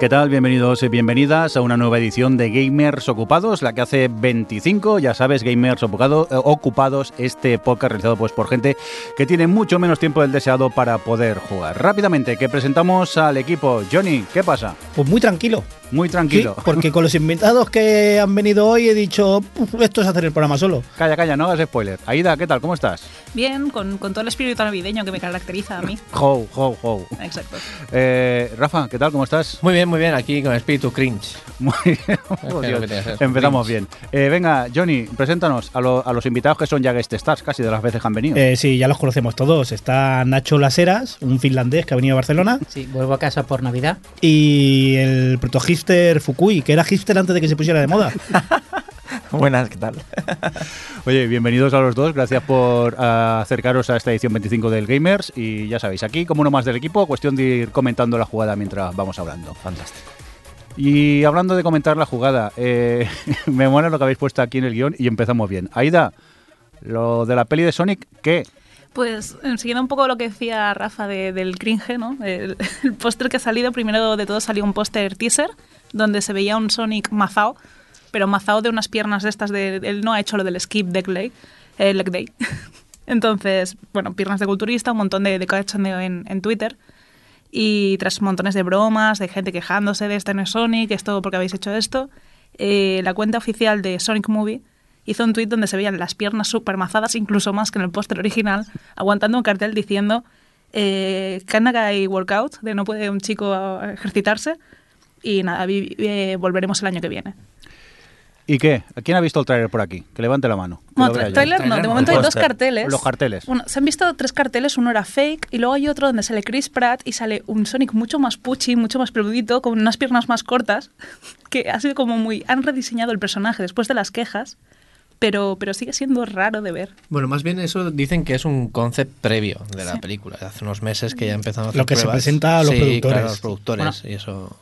¿Qué tal? Bienvenidos y bienvenidas a una nueva edición de Gamers Ocupados, la que hace 25, ya sabes, Gamers ocupado, eh, Ocupados, este podcast realizado pues por gente que tiene mucho menos tiempo del deseado para poder jugar. Rápidamente, que presentamos al equipo. Johnny, ¿qué pasa? Pues muy tranquilo. Muy tranquilo. Sí, porque con los invitados que han venido hoy he dicho, esto es hacer el programa solo. Calla, calla, no hagas spoiler. Aida, ¿qué tal? ¿Cómo estás? Bien, con, con todo el espíritu navideño que me caracteriza a mí. Ho, ho, ho. Exacto. Eh, Rafa, ¿qué tal? ¿Cómo estás? Muy bien, muy bien, aquí con espíritu cringe. Muy bien. Oh, Dios. Empezamos bien. Eh, venga, Johnny, preséntanos a, lo, a, los invitados que son ya guest stars casi de las veces que han venido. Eh, sí, ya los conocemos todos. Está Nacho Laseras, un finlandés que ha venido a Barcelona. Sí, vuelvo a casa por Navidad. Y el protogister Fukui, que era hipster antes de que se pusiera de moda. Buenas, ¿qué tal? Oye, bienvenidos a los dos. Gracias por uh, acercaros a esta edición 25 del Gamers. Y ya sabéis, aquí como uno más del equipo, cuestión de ir comentando la jugada mientras vamos hablando. Fantástico. Y hablando de comentar la jugada, eh, me mola lo que habéis puesto aquí en el guion y empezamos bien. Aida, lo de la peli de Sonic, ¿qué? Pues siguiendo un poco lo que decía Rafa de, del cringe, ¿no? El, el póster que ha salido, primero de todo salió un póster teaser donde se veía un Sonic mazao, pero mazao de unas piernas de estas de... Él no ha hecho lo del skip leg day. Eh, leg day. Entonces, bueno, piernas de culturista, un montón de, de cachondeo en, Twitter y tras montones de bromas, de gente quejándose de este no es Sonic, esto porque habéis hecho esto, eh, la cuenta oficial de Sonic Movie hizo un tweet donde se veían las piernas super mazadas, incluso más que en el póster original, aguantando un cartel diciendo eh, Can a workout? De no puede un chico ejercitarse. Y nada, eh, volveremos el año que viene. ¿Y qué? ¿Quién ha visto el tráiler por aquí? Que levante la mano. No, tra trailer no, de momento hay dos carteles. Los carteles. Uno, se han visto tres carteles, uno era fake y luego hay otro donde sale Chris Pratt y sale un Sonic mucho más puchi, mucho más peludito, con unas piernas más cortas, que ha sido como muy... Han rediseñado el personaje después de las quejas, pero, pero sigue siendo raro de ver. Bueno, más bien eso dicen que es un concept previo de la sí. película. Hace unos meses que ya empezaron a hacer Lo que pruebas. se presenta a los sí, productores. Claro, a los productores Bueno, y eso...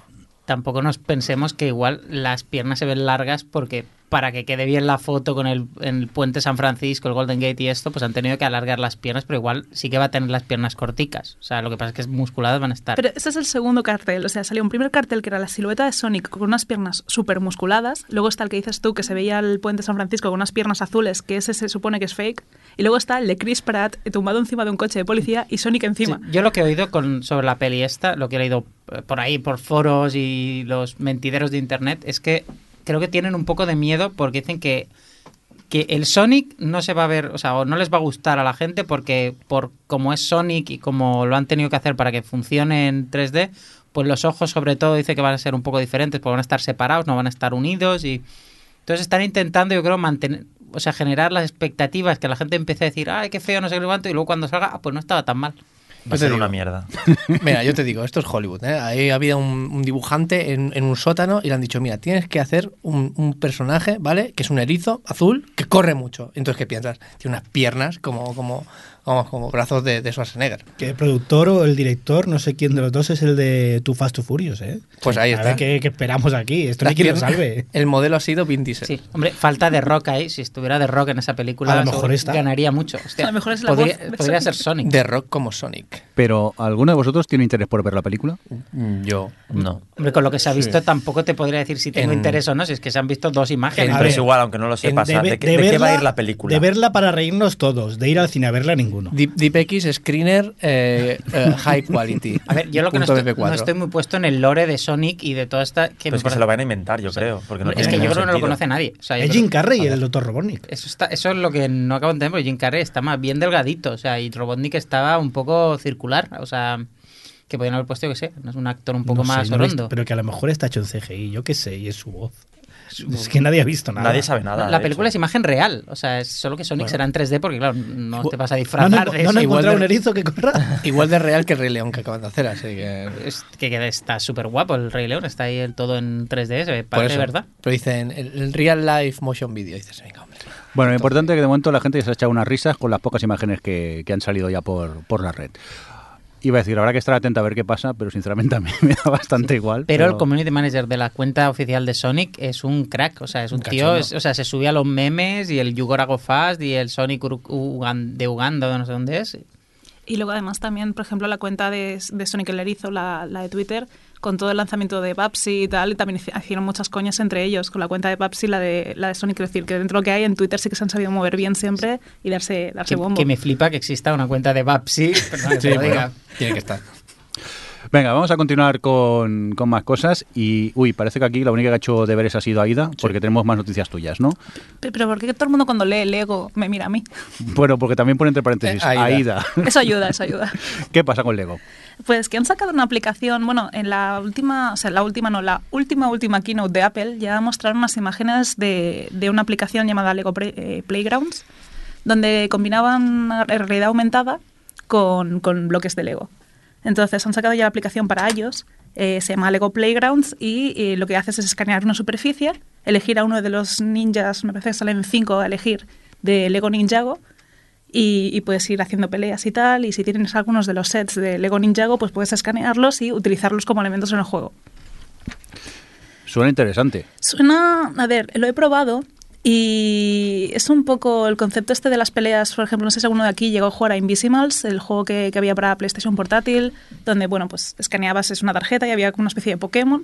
Tampoco nos pensemos que igual las piernas se ven largas porque para que quede bien la foto con el, el puente San Francisco, el Golden Gate y esto, pues han tenido que alargar las piernas, pero igual sí que va a tener las piernas corticas. O sea, lo que pasa es que musculadas van a estar. Pero ese es el segundo cartel. O sea, salió un primer cartel que era la silueta de Sonic con unas piernas súper musculadas. Luego está el que dices tú, que se veía el puente San Francisco con unas piernas azules, que ese se supone que es fake. Y luego está el de Chris Pratt tumbado encima de un coche de policía y Sonic encima. Sí, yo lo que he oído con, sobre la peli esta, lo que he leído por ahí, por foros y los mentideros de internet, es que creo que tienen un poco de miedo porque dicen que, que el Sonic no se va a ver, o sea, o no les va a gustar a la gente porque por como es Sonic y como lo han tenido que hacer para que funcione en 3D, pues los ojos sobre todo dice que van a ser un poco diferentes, porque van a estar separados, no van a estar unidos y entonces están intentando, yo creo, mantener, o sea, generar las expectativas que la gente empiece a decir, ay, qué feo, no sé qué cuánto, y luego cuando salga, ah, pues no estaba tan mal. Va a ser una mierda. Mira, yo te digo, esto es Hollywood. ¿eh? Ahí había un, un dibujante en, en, un sótano y le han dicho, mira, tienes que hacer un, un, personaje, ¿vale? Que es un erizo azul que corre mucho. Entonces, ¿qué piensas? Tiene unas piernas como, como, vamos, como brazos de, de Schwarzenegger. Que el productor o el director, no sé quién de los dos, es el de Too Fast, Too Furious, ¿eh? Pues ahí A está. ver qué, qué esperamos aquí. Esto no hay quien lo salve. El modelo ha sido Vin Diesel. Sí, hombre, falta de rock ahí. Si estuviera de rock en esa película, A lo mejor está. ganaría mucho. Hostia, A lo mejor es la podría, voz podría ser Sonic. De rock como Sonic. Pero, ¿alguno de vosotros tiene interés por ver la película? Yo. No. Hombre, con lo que se ha visto, tampoco te podría decir si tengo En- interés o no, si es que se han visto dos imágenes. Pero es igual, aunque no lo sepas. ¿De, de- qué, de de qué va a verla- ir la película? De verla para reírnos todos, de ir al cine a verla ninguno. Deep, DeepX Screener eh, eh, High Quality. A ver, yo lo que no estoy, MP4. no estoy muy puesto en el lore de Sonic y de toda esta... Que me es que se lo van a inventar, yo creo. Porque no es que yo creo que no lo conoce nadie. O sea, Es creo- Jim Carrey y el Dr. Robotnik. Eso, está, eso es lo que no acabo de entender, porque Jim Carrey está más bien delgadito, o sea, y Robotnik estaba un poco circular, o sea, que podían haber puesto, yo que sé, no es un actor un poco No sé, más no orondo. visto, pero que a lo mejor está hecho en CGI, yo qué sé, y es su voz. Es que nadie ha visto nada. Nadie sabe nada. la película es hecho. imagen real, o sea, es solo que Sonic Bueno. será en 3D porque, claro, no te vas a No, disfrazar no, de no, eso. no he igual de- un erizo que corra. Igual de real que el Rey León que acaban de hacer, así que... Es que queda- está súper guapo el Rey León, está ahí el todo en 3D, se parece eso. verdad. Pero dicen, el, el Real Life Motion Video. Dices, venga, hombre. Bueno, lo importante es que de momento la gente se ha echado unas risas con las pocas imágenes que, que han salido ya por, por la red. Iba a decir, habrá que estar atento a ver qué pasa, pero sinceramente a mí me da bastante igual. Pero, el community manager de la cuenta oficial de Sonic es un crack, o sea, es un, Un tío, es- o sea, se subía a los memes y el You Gotta Go Fast y el Sonic Ur- Ugan- de Uganda, o no sé dónde es. Y luego además también, por ejemplo, la cuenta de, de Sonic el Erizo, la, la de Twitter, con todo el lanzamiento de Babsy y tal, y también hici- hicieron muchas coñas entre ellos, con la cuenta de Babsy y la de, la de Sony. Quiero decir, que dentro de lo que hay en Twitter sí que se han sabido mover bien siempre y darse, darse Que, bombo. que me flipa que exista una cuenta de Babsy. perdón que Sí, te lo bueno, diga. tiene que estar. Venga, vamos a continuar con, con más cosas. Y, uy, parece que aquí la única que ha hecho deberes ha sido Aida, porque tenemos más noticias tuyas, ¿no? Pe- Pero ¿por qué todo el mundo cuando lee Lego me mira a mí? Bueno, porque también pone entre paréntesis, Eh, Aida. Aida. Eso ayuda, eso ayuda. ¿Qué pasa con Lego? Pues que han sacado una aplicación, bueno, en la última, o sea, la última no, la última, última keynote de Apple ya mostraron unas imágenes de, de una aplicación llamada Lego eh, Playgrounds, donde combinaban realidad aumentada con, con bloques de Lego. Entonces han sacado ya la aplicación para iOS, eh, se llama Lego Playgrounds y eh, lo que haces es escanear una superficie, elegir a uno de los ninjas, me parece que salen cinco a elegir, de Lego Ninjago, y, y puedes ir haciendo peleas y tal. Y si tienes algunos de los sets de Lego Ninjago, pues puedes escanearlos y utilizarlos como elementos en el juego. Suena interesante. Suena, a ver, lo he probado y es un poco el concepto este de las peleas, por ejemplo, no sé si alguno de aquí llegó a jugar a Invisimals, el juego que, que había para PlayStation portátil, donde, bueno, pues escaneabas es una tarjeta y había una especie de Pokémon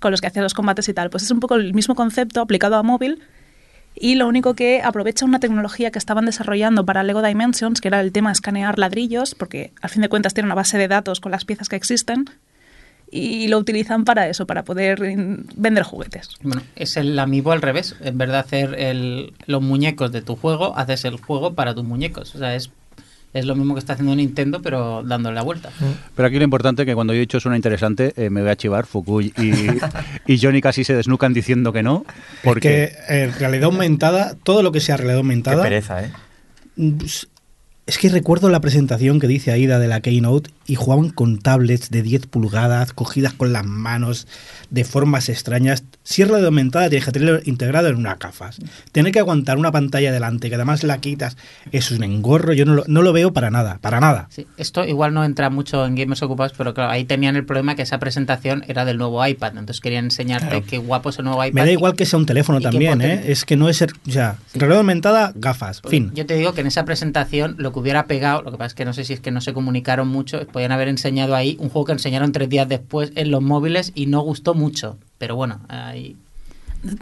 con los que hacías los combates y tal. Pues es un poco el mismo concepto aplicado a móvil y lo único que aprovecha una tecnología que estaban desarrollando para Lego Dimensions, que era el tema de escanear ladrillos, porque al fin de cuentas tiene una base de datos con las piezas que existen, y lo utilizan para eso, para poder mm, vender juguetes. Bueno, es el amiibo al revés. En vez de hacer el- los muñecos de tu juego, haces el juego para tus muñecos. O sea, es, es lo mismo que está haciendo Nintendo, pero dándole la vuelta. Pero aquí lo importante es que cuando yo he dicho suena interesante, eh, me voy a chivar. Fukuy y, y Johnny casi se desnucan diciendo que no. Porque Porque en realidad aumentada, todo lo que sea realidad Qué aumentada. pereza, ¿eh? Pues, Es que recuerdo la presentación que dice Aida de la Keynote y jugaban con tablets de 10 pulgadas, cogidas con las manos, de formas extrañas. Si es realidad aumentada, tienes que tenerlo integrado en unas gafas. Tener que aguantar una pantalla delante, que además la quitas, es un engorro. Yo no lo, no lo veo para nada, para nada. Sí, esto igual no entra mucho en gamers ocupados, pero claro, ahí tenían el problema que esa presentación era del nuevo iPad. Entonces querían enseñarte Claro. qué guapo es el nuevo iPad. Me da y- igual que sea un teléfono también, ¿eh? Es que no es... ser- O sea, realidad aumentada, gafas, fin. Yo te digo que en esa presentación lo que hubiera pegado, lo que pasa es que no sé si es que no se comunicaron mucho, podían haber enseñado ahí un juego que enseñaron tres días después en los móviles y no gustó mucho. Pero bueno, ahí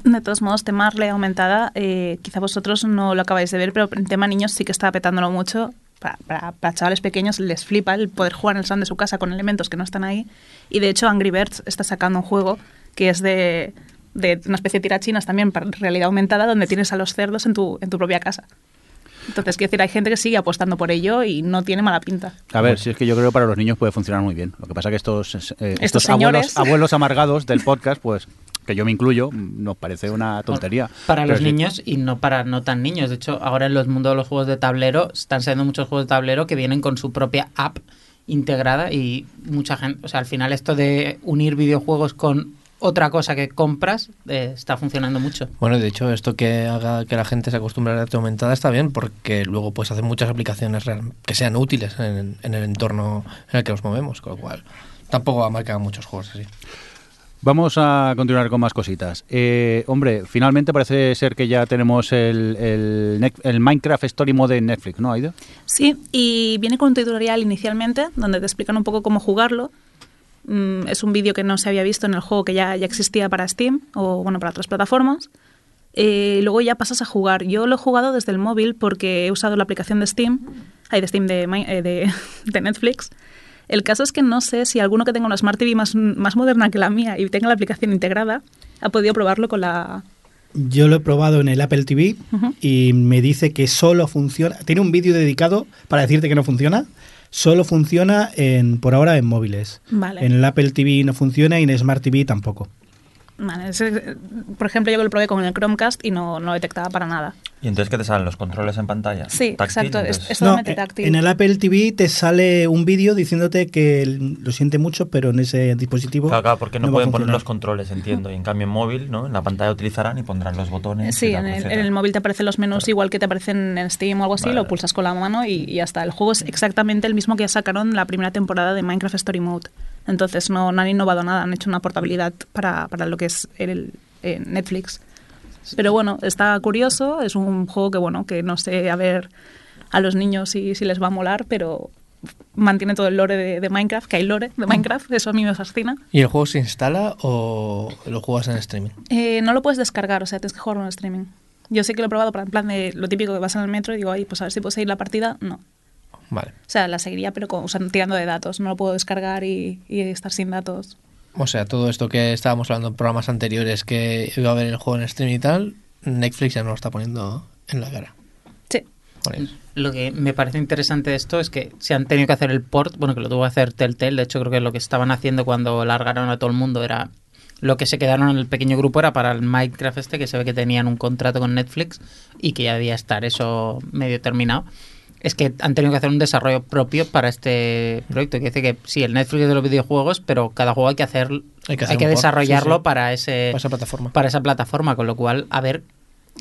De todos modos, tema realidad aumentada, eh, quizá vosotros no lo acabáis de ver, pero en tema niños sí que está petándolo mucho. Para, para- para chavales pequeños les flipa el poder jugar en el salón de su casa con elementos que no están ahí. Y de hecho, Angry Birds está sacando un juego que es de, de una especie de tirachinas también para realidad aumentada, donde tienes a los cerdos en tu, en tu propia casa. Entonces, quiero decir, hay gente que sigue apostando por ello y no tiene mala pinta. A ver, si es que yo creo que para los niños puede funcionar muy bien. Lo que pasa que estos, eh, estos, Estos abuelos, amargados del podcast, pues que yo me incluyo, nos parece una tontería. para Pero los sí. niños y no para no tan niños. De hecho, ahora en los mundos de los juegos de tablero están saliendo muchos juegos de tablero que vienen con su propia app integrada y mucha gente, o sea, al final esto de unir videojuegos con otra cosa que compras eh, está funcionando mucho. Bueno, de hecho, esto que haga que la gente se acostumbre a la realidad aumentada está bien porque luego puedes hacer muchas aplicaciones real- que sean útiles en, en el entorno en el que nos movemos, con lo cual tampoco va a marcar muchos juegos así. Vamos a continuar con más cositas. Eh, hombre, finalmente parece ser que ya tenemos el, el, el Minecraft Story Mode en Netflix, ¿no, Aida? Sí, y viene con un tutorial inicialmente donde te explican un poco cómo jugarlo. Mm, es un vídeo que no se había visto en el juego que ya, ya existía para Steam o bueno para otras plataformas. Eh, luego ya pasas a jugar. Yo lo he jugado desde el móvil porque he usado la aplicación de Steam, hay de Steam de, eh, de, de Netflix. El caso es que no sé si alguno que tenga una Smart TV más, más moderna que la mía y tenga la aplicación integrada ha podido probarlo con la... Yo lo he probado en el Apple TV y me dice que solo funciona. Tiene un vídeo dedicado para decirte que no funciona. Solo funciona en, por ahora en móviles. Vale. En el Apple TV no funciona y en Smart TV tampoco. Vale, por ejemplo, yo lo probé con el Chromecast y no, no detectaba para nada. ¿Y entonces qué te salen los controles en pantalla? Sí, Táctil, exacto, es- entonces- es- solamente táctil. en el Apple TV te sale un vídeo diciéndote que lo siente mucho, pero en ese dispositivo. Claro, claro, porque no, pueden poner los controles, entiendo. Y en cambio en móvil, ¿no? En la pantalla utilizarán y pondrán los botones. Sí, en el, etcétera. en el móvil te aparecen los menús Claro. igual que te aparecen en Steam o algo así, Vale, lo pulsas con la mano y, y ya está. El juego es exactamente el mismo que ya sacaron la primera temporada de Minecraft Story Mode. Entonces no, no han innovado nada, han hecho una portabilidad para, para lo que es el, eh, Netflix. Pero bueno, está curioso, es un juego que bueno, que no sé a ver a los niños si, si les va a molar, pero, mantiene todo el lore de, de Minecraft, que hay lore de Minecraft, eso a mí me fascina. ¿Y el juego se instala o lo juegas en streaming? Eh, no lo puedes descargar, o sea, tienes que jugarlo en streaming. Yo sé que lo he probado para en plan de lo típico que vas en el metro y digo, ay, pues a ver si puedo seguir la partida. No. Vale. O sea, la seguiría, pero con, usando- tirando de datos. No lo puedo descargar y, y estar sin datos. O sea, todo esto que estábamos hablando en programas anteriores que iba a haber el juego en streaming y tal, Netflix ya nos lo está poniendo en la cara. Sí. Lo que me parece interesante de esto es que se han tenido que hacer el port, bueno, que lo tuvo que hacer Telltale, de hecho creo que lo que estaban haciendo cuando largaron a todo el mundo era lo que se quedaron en el pequeño grupo era para el Minecraft este, que se ve que tenían un contrato con Netflix y que ya debía estar eso medio terminado. Es que han tenido que hacer un desarrollo propio para este proyecto. Que dice que sí, el Netflix es de los videojuegos, pero cada juego hay que hacer, Hay que hacer desarrollarlo sí, sí. para ese Para esa plataforma. para esa plataforma, con lo cual, a ver,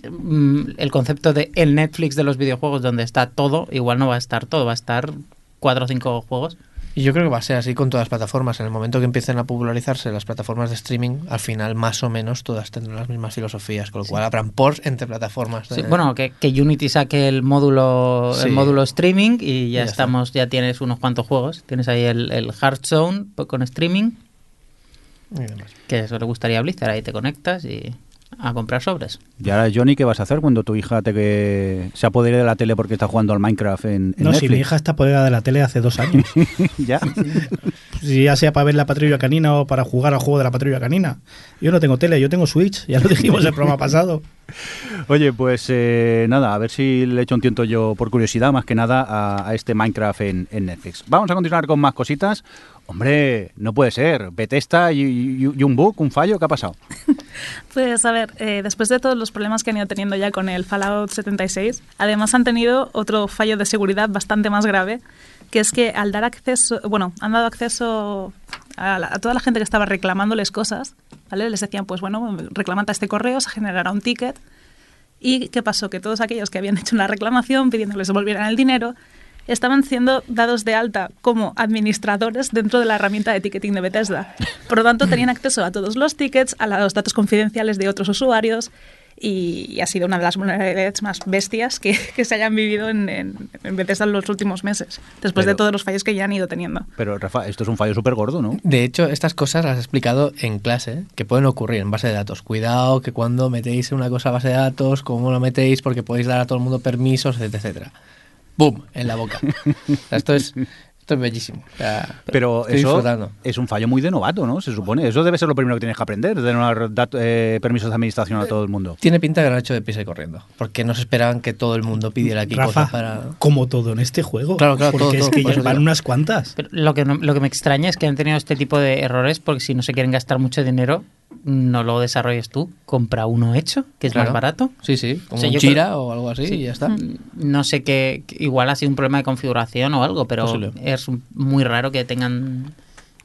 mm, el concepto de el Netflix de los videojuegos donde está todo, igual no va a estar todo, va a estar cuatro o cinco juegos. Y yo creo que va a ser así con todas las plataformas. En el momento que empiecen a popularizarse las plataformas de streaming, al final más o menos todas tendrán las mismas filosofías, con lo cual habrán ports entre plataformas. Sí, bueno, que, que Unity saque el módulo, Sí. el módulo streaming y ya, ya está. estamos, ya tienes unos cuantos juegos. Tienes ahí el, el Hearthstone con streaming, y demás. que eso le gustaría a Blizzard, ahí te conectas y a comprar sobres. Y ahora, Johnny, ¿qué vas a hacer cuando tu hija te que se apodere de la tele porque está jugando al Minecraft en, en No, si mi hija está apoderada de la tele hace dos años. ya. si ya sea para ver la patrulla canina o para jugar al juego de la patrulla canina. Yo no tengo tele, yo tengo Switch, ya lo dijimos el programa pasado. Oye, pues eh, nada, a ver si le echo un tiento yo por curiosidad, más que nada, a, a este Minecraft en, en Netflix. Vamos a continuar con más cositas. Hombre, no puede ser. Bethesda y, y- y un bug, un fallo, ¿qué ha pasado? Pues a ver, eh, después de todos los problemas que han ido teniendo ya con el Fallout 76, además han tenido otro fallo de seguridad bastante más grave, que es que al dar acceso, bueno, han dado acceso a, la- a toda la gente que estaba reclamándoles cosas, ¿vale? Les decían, pues bueno, reclamad a este correo, se generará un ticket. ¿Y qué pasó? Que todos aquellos que habían hecho una reclamación pidiéndoles devolvieran el dinero, estaban siendo dados de alta como administradores dentro de la herramienta de ticketing de Bethesda. Por lo tanto, tenían acceso a todos los tickets, a los datos confidenciales de otros usuarios y, y ha sido una de las vulnerabilidades más bestias que, que se hayan vivido en, en, en Bethesda en los últimos meses, después de todos los fallos que ya han ido teniendo. Pero, Rafa, esto es un fallo súper gordo, ¿no? De hecho, estas cosas las he explicado en clase, ¿eh? que pueden ocurrir en base de datos. Cuidado que cuando metéis una cosa a base de datos, cómo lo metéis, porque podéis dar a todo el mundo permisos, etcétera, etcétera. ¡Bum! En la boca. Esto es esto es bellísimo. O sea, Pero eso disfrutando. es un fallo muy de novato, ¿no? Se supone. Eso debe ser lo primero que tienes que aprender, de dar dat- eh, permisos de administración a todo el mundo. Tiene pinta que lo han hecho de prisa y corriendo. Porque no se esperaban que todo el mundo pidiera aquí Rafa, cosas para. como todo en este juego. Claro, claro, porque todo, es todo, que por ya van unas cuantas. Pero lo que, no- lo que me extraña es que han tenido este tipo de errores porque si no se quieren gastar mucho dinero, no lo desarrolles tú. Compra uno hecho, que es Claro. más barato. Sí, sí, como O sea, un creo- o algo así y ya está. Mm, No sé qué, igual ha sido un problema de configuración o algo, pero Posible. es muy raro que tengan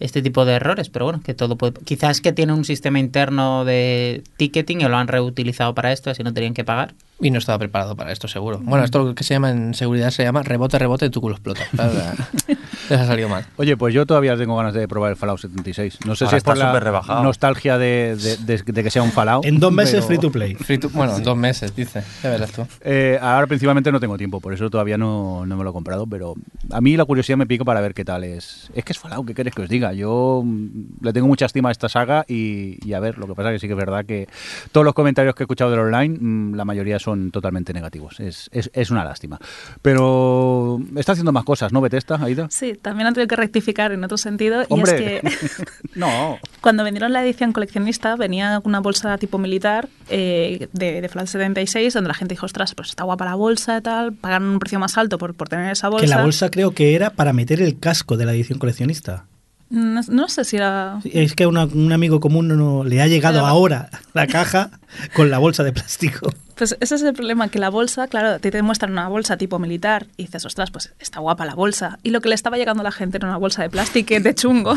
este tipo de errores, pero bueno, que todo puede... Quizás que tiene un sistema interno de ticketing y lo han reutilizado para esto, así no tenían que pagar. Y no estaba preparado para esto, seguro. Bueno, esto lo que se llama en seguridad se llama rebote, rebote y tu culo explota. Les ha salido mal. Oye, pues yo todavía tengo ganas de probar el Fallout 76. No sé Ahora si es por está la súper rebajado. nostalgia de, de- de- de que sea un Fallout. En dos meses pero- free to play. Free to- bueno, dos meses, dice. Ya verás tú. Eh, ahora principalmente no tengo tiempo, por eso todavía no, no me lo he comprado, pero a mí la curiosidad me pica para ver qué tal es. Es que es Fallout, ¿qué queréis que os diga? Yo mm, le tengo mucha estima a esta saga y, y a ver, lo que pasa que sí que es verdad que todos los comentarios que he escuchado del online, mm, la mayoría son totalmente negativos. Es, es, es una lástima. Pero está haciendo más cosas, ¿no, Bethesda, Aida? Sí, también han tenido que rectificar en otro sentido Hombre. y es que no. Cuando vendieron la edición coleccionista venía una bolsa tipo militar eh, de, de Fallout 76 donde la gente dijo, ostras, pues está guapa la bolsa y tal, pagaron un precio más alto por, por tener esa bolsa. Que la bolsa creo que era para meter el casco de la edición coleccionista. No, no sé si era... Es que a una- un amigo común no, no- le ha llegado Pero- ahora la caja con la bolsa de plástico. Pues ese es el problema, que la bolsa, claro, te, te muestran una bolsa tipo militar y dices, ostras, pues está guapa la bolsa. Y lo que le estaba llegando a la gente era una bolsa de plástico de chungo,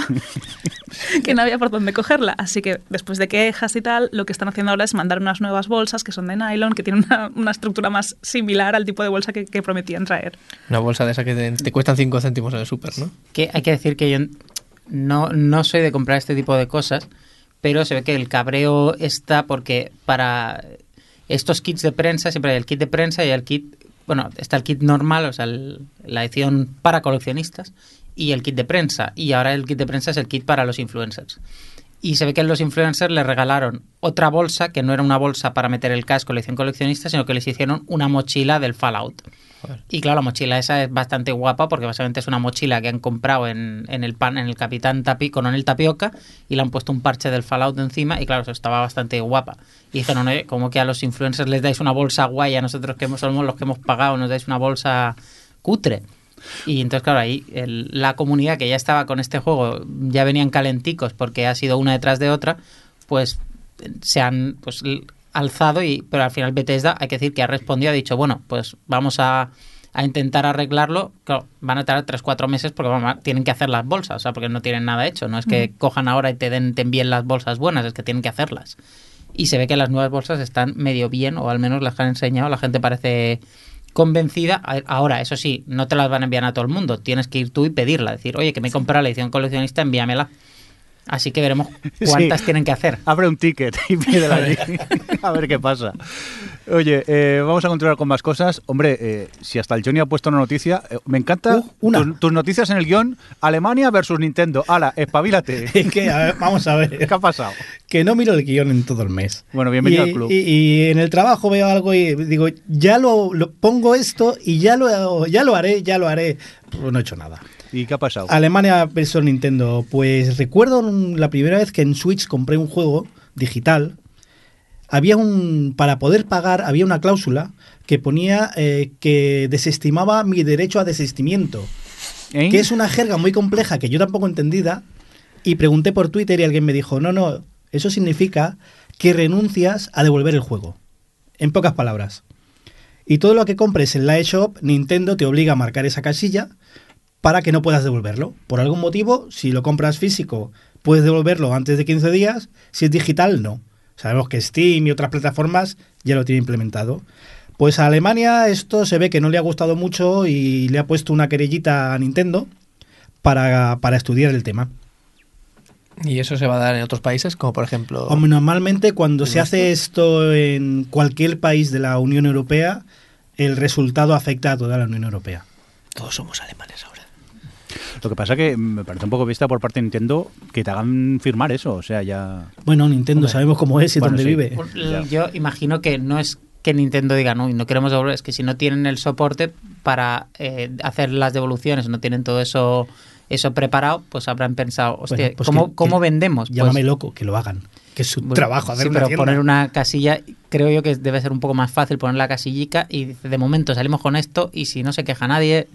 que no había por dónde cogerla. Así que después de quejas y tal, lo que están haciendo ahora es mandar unas nuevas bolsas que son de nylon, que tienen una, una estructura más similar al tipo de bolsa que, que prometían traer. Una bolsa de esa que te, te cuestan 5 céntimos en el súper, ¿no? Que hay que decir que yo no, no soy de comprar este tipo de cosas, pero se ve que el cabreo está porque para estos kits de prensa siempre hay el kit de prensa y el kit bueno, está el kit normal, o sea, la edición para coleccionistas y el kit de prensa. Y ahora el kit de prensa es el kit para los influencers. Y se ve que los influencers les regalaron otra bolsa, que no era una bolsa para meter el casco edición coleccionista, sino que les hicieron una mochila del Fallout. Y claro, la mochila esa es bastante guapa porque básicamente es una mochila que han comprado en, en el pan, en el Capitán Tapi, Coronel Tapioca y le han puesto un parche del Fallout encima y claro, eso estaba bastante guapa. Y dijeron, oye, como que a los influencers les dais una bolsa guay, a nosotros que somos los que hemos pagado, nos dais una bolsa cutre. Y entonces, claro, ahí el- la comunidad que ya estaba con este juego, ya venían calenticos porque ha sido una detrás de otra, pues se han pues alzado y pero al final Bethesda hay que decir que ha respondido ha dicho bueno pues vamos a, a intentar arreglarlo claro, van a tardar 3-4 meses porque tienen que hacer las bolsas o sea porque no tienen nada hecho. No es que cojan ahora y te den te envíen las bolsas buenas es que tienen que hacerlas. Y se ve que las nuevas bolsas están medio bien o al menos las que han enseñado. La gente parece convencida. Ahora eso sí no te las van a enviar a todo el mundo. Tienes que ir tú y pedirla decir oye que me he comprado la edición coleccionista envíamela así que veremos cuántas Sí. tienen que hacer Abre un ticket y pídela allí. a ver qué pasa. Oye, eh, vamos a continuar con más cosas. Hombre, eh, si hasta el Johnny ha puesto una noticia, eh, me encanta Uh, una. Tus, tus noticias en el guion. Alemania versus Nintendo. Ala, espabilate. Es que, a ver, vamos a ver. ¿Qué ha pasado? que no miro el guion en todo el mes. Bueno, bienvenido y, al club. Y, y en el trabajo veo algo y digo, ya lo, lo- pongo esto y ya lo, ya lo haré, ya lo haré. Pues no he hecho nada. ¿Y qué ha pasado? Alemania versus Nintendo. Pues recuerdo la primera vez que en Switch compré un juego digital. Había un. Para poder pagar, había una cláusula que ponía eh, que desestimaba mi derecho a desistimiento. ¿Eh? Que es una jerga muy compleja que yo tampoco entendida. Y pregunté por Twitter y alguien me dijo: No, no, eso significa que renuncias a devolver el juego. En pocas palabras. Y todo lo que compres en la eShop, Nintendo te obliga a marcar esa casilla para que no puedas devolverlo. Por algún motivo, si lo compras físico, puedes devolverlo antes de 15 días. Si es digital, no. Sabemos que Steam y otras plataformas ya lo tienen implementado. Pues a Alemania esto se ve que no le ha gustado mucho y le ha puesto una querellita a Nintendo para, para estudiar el tema. Y eso se va a dar en otros países, como por ejemplo... Hombre, Normalmente cuando se hace esto en cualquier país de la Unión Europea, el resultado afecta a toda la Unión Europea. Todos somos alemanes ahora. Lo que pasa que me parece un poco vista por parte de Nintendo que te hagan firmar eso. O sea, ya. Bueno, Nintendo Hombre. sabemos cómo es y Bueno, dónde sí. vive. Ya. Yo imagino que no es que Nintendo diga no, y no queremos devolver, es que si no tienen el soporte para eh, hacer las devoluciones, no tienen todo eso eso preparado, pues habrán pensado, hostia, Bueno, pues ¿cómo, que- cómo que vendemos? Pues, Llámame loco, que lo hagan. Que es su bueno, trabajo hacer sí, una pero tienda. poner una casilla, creo yo que debe ser un poco más fácil poner la casillica y dice, de momento salimos con esto y si no se queja nadie,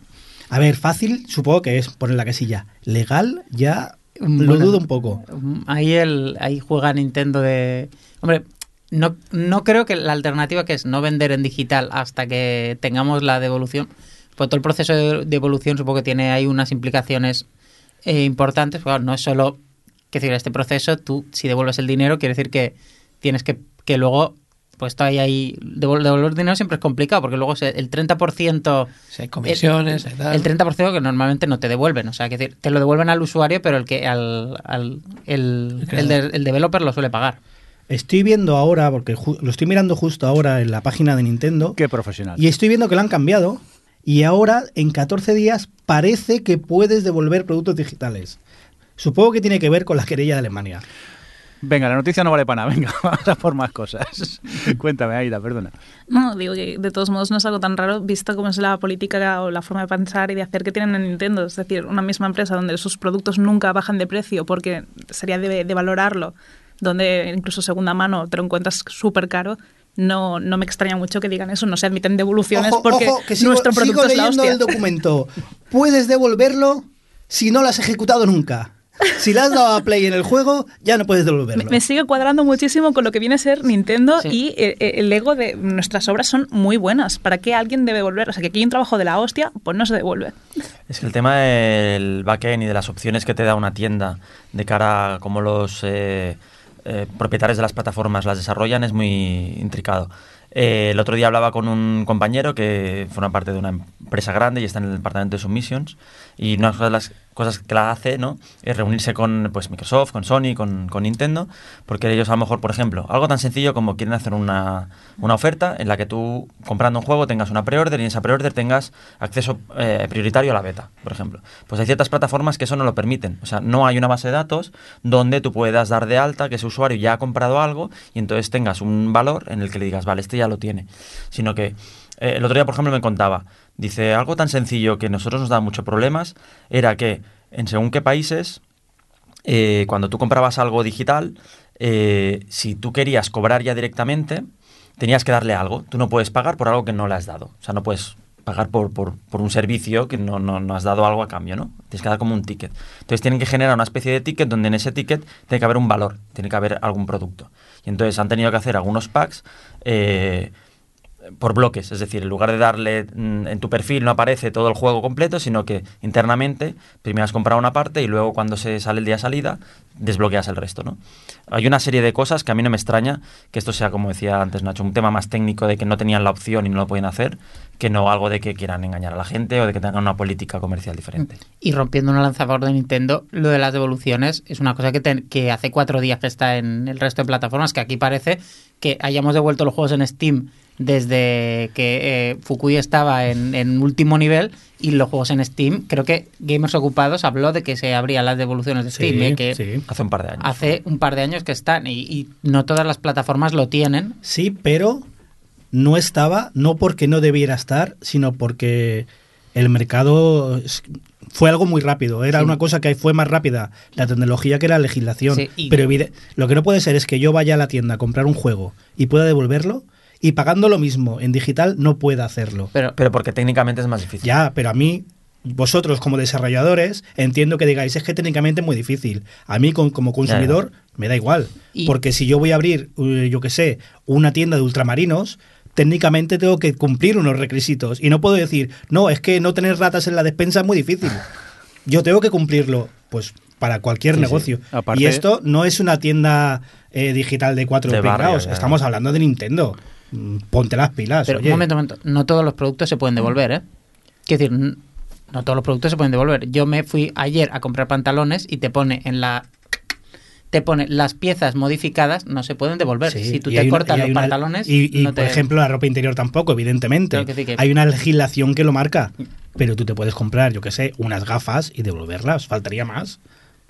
A ver, fácil supongo que es poner la casilla. Legal ya lo Bueno, dudo un poco. Mm, Ahí, el, ahí juega Nintendo de... Hombre, no, no creo que la alternativa que es no vender en digital hasta que tengamos la devolución, pues todo el proceso de devolución supongo que tiene ahí unas implicaciones eh, importantes. Claro, no es solo que decir, este proceso, tú si devuelves el dinero, quiere decir que tienes que, que luego, pues todavía ahí, devol- devolver dinero siempre es complicado, porque luego se- el 30%... Si hay comisiones, el, hay tal. el 30% que normalmente no te devuelven, o sea, que decir, te lo devuelven al usuario, pero el que al, al- el, El el, de- el developer lo suele pagar. Estoy viendo ahora, porque lo estoy mirando justo ahora en la página de Nintendo, Qué profesional. y estoy viendo que lo han cambiado. Y ahora, en 14 días, parece que puedes devolver productos digitales. Supongo que tiene que ver con la querella de Alemania. Venga, la noticia no vale para nada. Venga, vamos a por más cosas. Cuéntame, Aida, perdona. No, digo que de todos modos no es algo tan raro visto cómo es la política o la forma de pensar y de hacer que tienen en Nintendo. Es decir, una misma empresa donde sus productos nunca bajan de precio porque sería de, de valorarlo, donde incluso segunda mano te lo encuentras súper caro. No, no me extraña mucho que digan eso, no se admiten devoluciones Ojo, porque ojo, que sigo, nuestro sigo producto es la leyendo hostia. el documento. Puedes devolverlo si no lo has ejecutado nunca. Si le has dado a play en el juego, ya no puedes Me, devolverlo. me sigue cuadrando muchísimo con lo que viene a ser Nintendo Sí. y eh, eh, el ego de nuestras obras son muy buenas. ¿Para qué alguien debe volver? O sea, que aquí hay un trabajo de la hostia, pues no se devuelve. Es que el tema del backend y de las opciones que te da una tienda de cara a cómo los eh, eh, propietarios de las plataformas las desarrollan es muy intricado. Eh, el otro día hablaba con un compañero que forma parte de una empresa grande y está en el departamento de submissions y una de las cosas que la hace, ¿no? Es reunirse con pues, Microsoft, con Sony, con, con Nintendo, porque ellos a lo mejor, por ejemplo, algo tan sencillo como quieren hacer una, una oferta en la que tú, comprando un juego, tengas una pre-order y en esa pre-order tengas acceso eh, prioritario a la beta, por ejemplo. Pues hay ciertas plataformas que eso no lo permiten. O sea, no hay una base de datos donde tú puedas dar de alta que ese usuario ya ha comprado algo y entonces tengas un valor en el que le digas, vale, este ya lo tiene. Sino que eh, el otro día, por ejemplo, me contaba, dice, algo tan sencillo que a nosotros nos da muchos problemas era que en según qué países, eh, cuando tú comprabas algo digital, eh, si tú querías cobrar ya directamente, tenías que darle algo. Tú no puedes pagar por algo que no le has dado. O sea, no puedes pagar por, por, por un servicio que no, no, no has dado algo a cambio, ¿no? Tienes que dar como un ticket. Entonces tienen que generar una especie de ticket donde en ese ticket tiene que haber un valor, tiene que haber algún producto. Y entonces han tenido que hacer algunos packs eh, por bloques, es decir, en lugar de darle mm, en tu perfil no aparece todo el juego completo, sino que internamente primero has comprado una parte y luego cuando se sale el día de salida desbloqueas el resto, ¿no? Hay una serie de cosas que a mí no me extraña que esto sea, como decía antes Nacho, un tema más técnico de que no tenían la opción y no lo pueden hacer, que no algo de que quieran engañar a la gente o de que tengan una política comercial diferente. Y rompiendo una lanza a favor de Nintendo, lo de las devoluciones es una cosa que, que hace cuatro días que está en el resto de plataformas, que aquí parece que hayamos devuelto los juegos en Steam desde que eh, Fukui estaba en, en último nivel y los juegos en Steam, creo que Gamers Ocupados habló de que se abrían las devoluciones de Steam, eh, que sí. Hace un par de años. hace un par de años que están y, y no todas las plataformas lo tienen. Sí, pero no estaba, no porque no debiera estar, sino porque el mercado fue algo muy rápido. Era Sí. una cosa que fue más rápida la tecnología que la legislación. Sí, y- Pero lo que no puede ser es que yo vaya a la tienda a comprar un juego y pueda devolverlo y pagando lo mismo en digital no pueda hacerlo. Pero, Pero porque técnicamente es más difícil. Ya, pero a mí, vosotros como desarrolladores, entiendo que digáis, es que técnicamente es muy difícil. A mí con- como consumidor me da igual. Y- Porque si yo voy a abrir, eh, yo qué sé, una tienda de ultramarinos, técnicamente tengo que cumplir unos requisitos. Y no puedo decir, no, es que no tener ratas en la despensa es muy difícil. Yo tengo que cumplirlo, pues para cualquier Sí, sí. negocio. Aparte- Y esto no es una tienda eh, digital de cuatro De barrio, estamos hablando de Nintendo. Mm, Ponte las pilas. Pero oye. un momento, un momento. No todos los productos se pueden devolver, ¿eh? Quiero decir, no todos los productos se pueden devolver. Yo me fui ayer a comprar pantalones y te pone en la. Te pone las piezas modificadas no se pueden devolver. Sí, si tú te una- cortas los una- pantalones. Y, y, no por te- ejemplo, la ropa interior tampoco, evidentemente. Que que- Hay una legislación que lo marca. Pero tú te puedes comprar, yo qué sé, unas gafas y devolverlas. Faltaría más.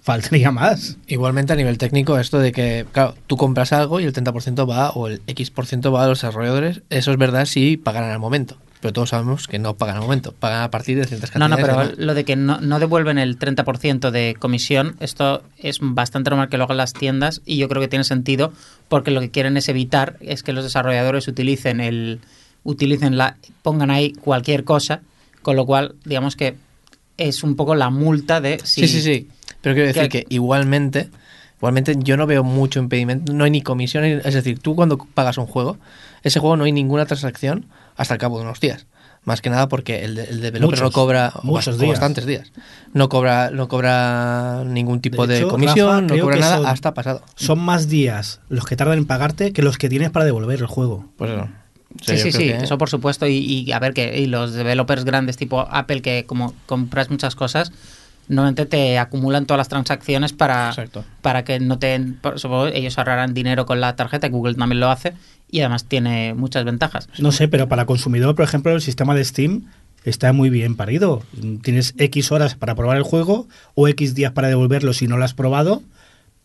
Faltaría más. Igualmente a nivel técnico, esto de que, claro, tú compras algo y el 30% va o el X% va a los desarrolladores, eso es verdad si pagan al momento. Pero todos sabemos que no pagan al momento, pagan a partir de ciertas No, no, cantidades. pero lo de que no, no devuelven el 30% de comisión, esto es bastante normal que lo hagan las tiendas y yo creo que tiene sentido porque lo que quieren es evitar es que los desarrolladores utilicen el utilicen la pongan ahí cualquier cosa, con lo cual digamos que es un poco la multa de si Sí, sí, sí. Pero quiero decir Que- que igualmente, igualmente yo no veo mucho impedimento, no hay ni comisión, ni- es decir, tú cuando pagas un juego, ese juego no hay ninguna transacción hasta el cabo de unos días. Más que nada porque el, de- el developer Muchos, no cobra muchos o días. bastantes días. No cobra, no cobra ningún tipo De de, hecho, comisión, Rafa, no cobra nada son- hasta pasado. Son más días los que tardan en pagarte que los que tienes para devolver el juego. Pues eso. O Sí, sea, sí, sí, que- eso por supuesto. Y, y a ver, que y los developers grandes tipo Apple, que como compras muchas cosas, normalmente te acumulan todas las transacciones para, Exacto. para que no te. por- supongo ellos ahorrarán dinero con la tarjeta, Google también lo hace, y además tiene muchas ventajas. No sé, pero para consumidor, por ejemplo, el sistema de Steam está muy bien parido. Tienes X horas para probar el juego o X días para devolverlo si no lo has probado.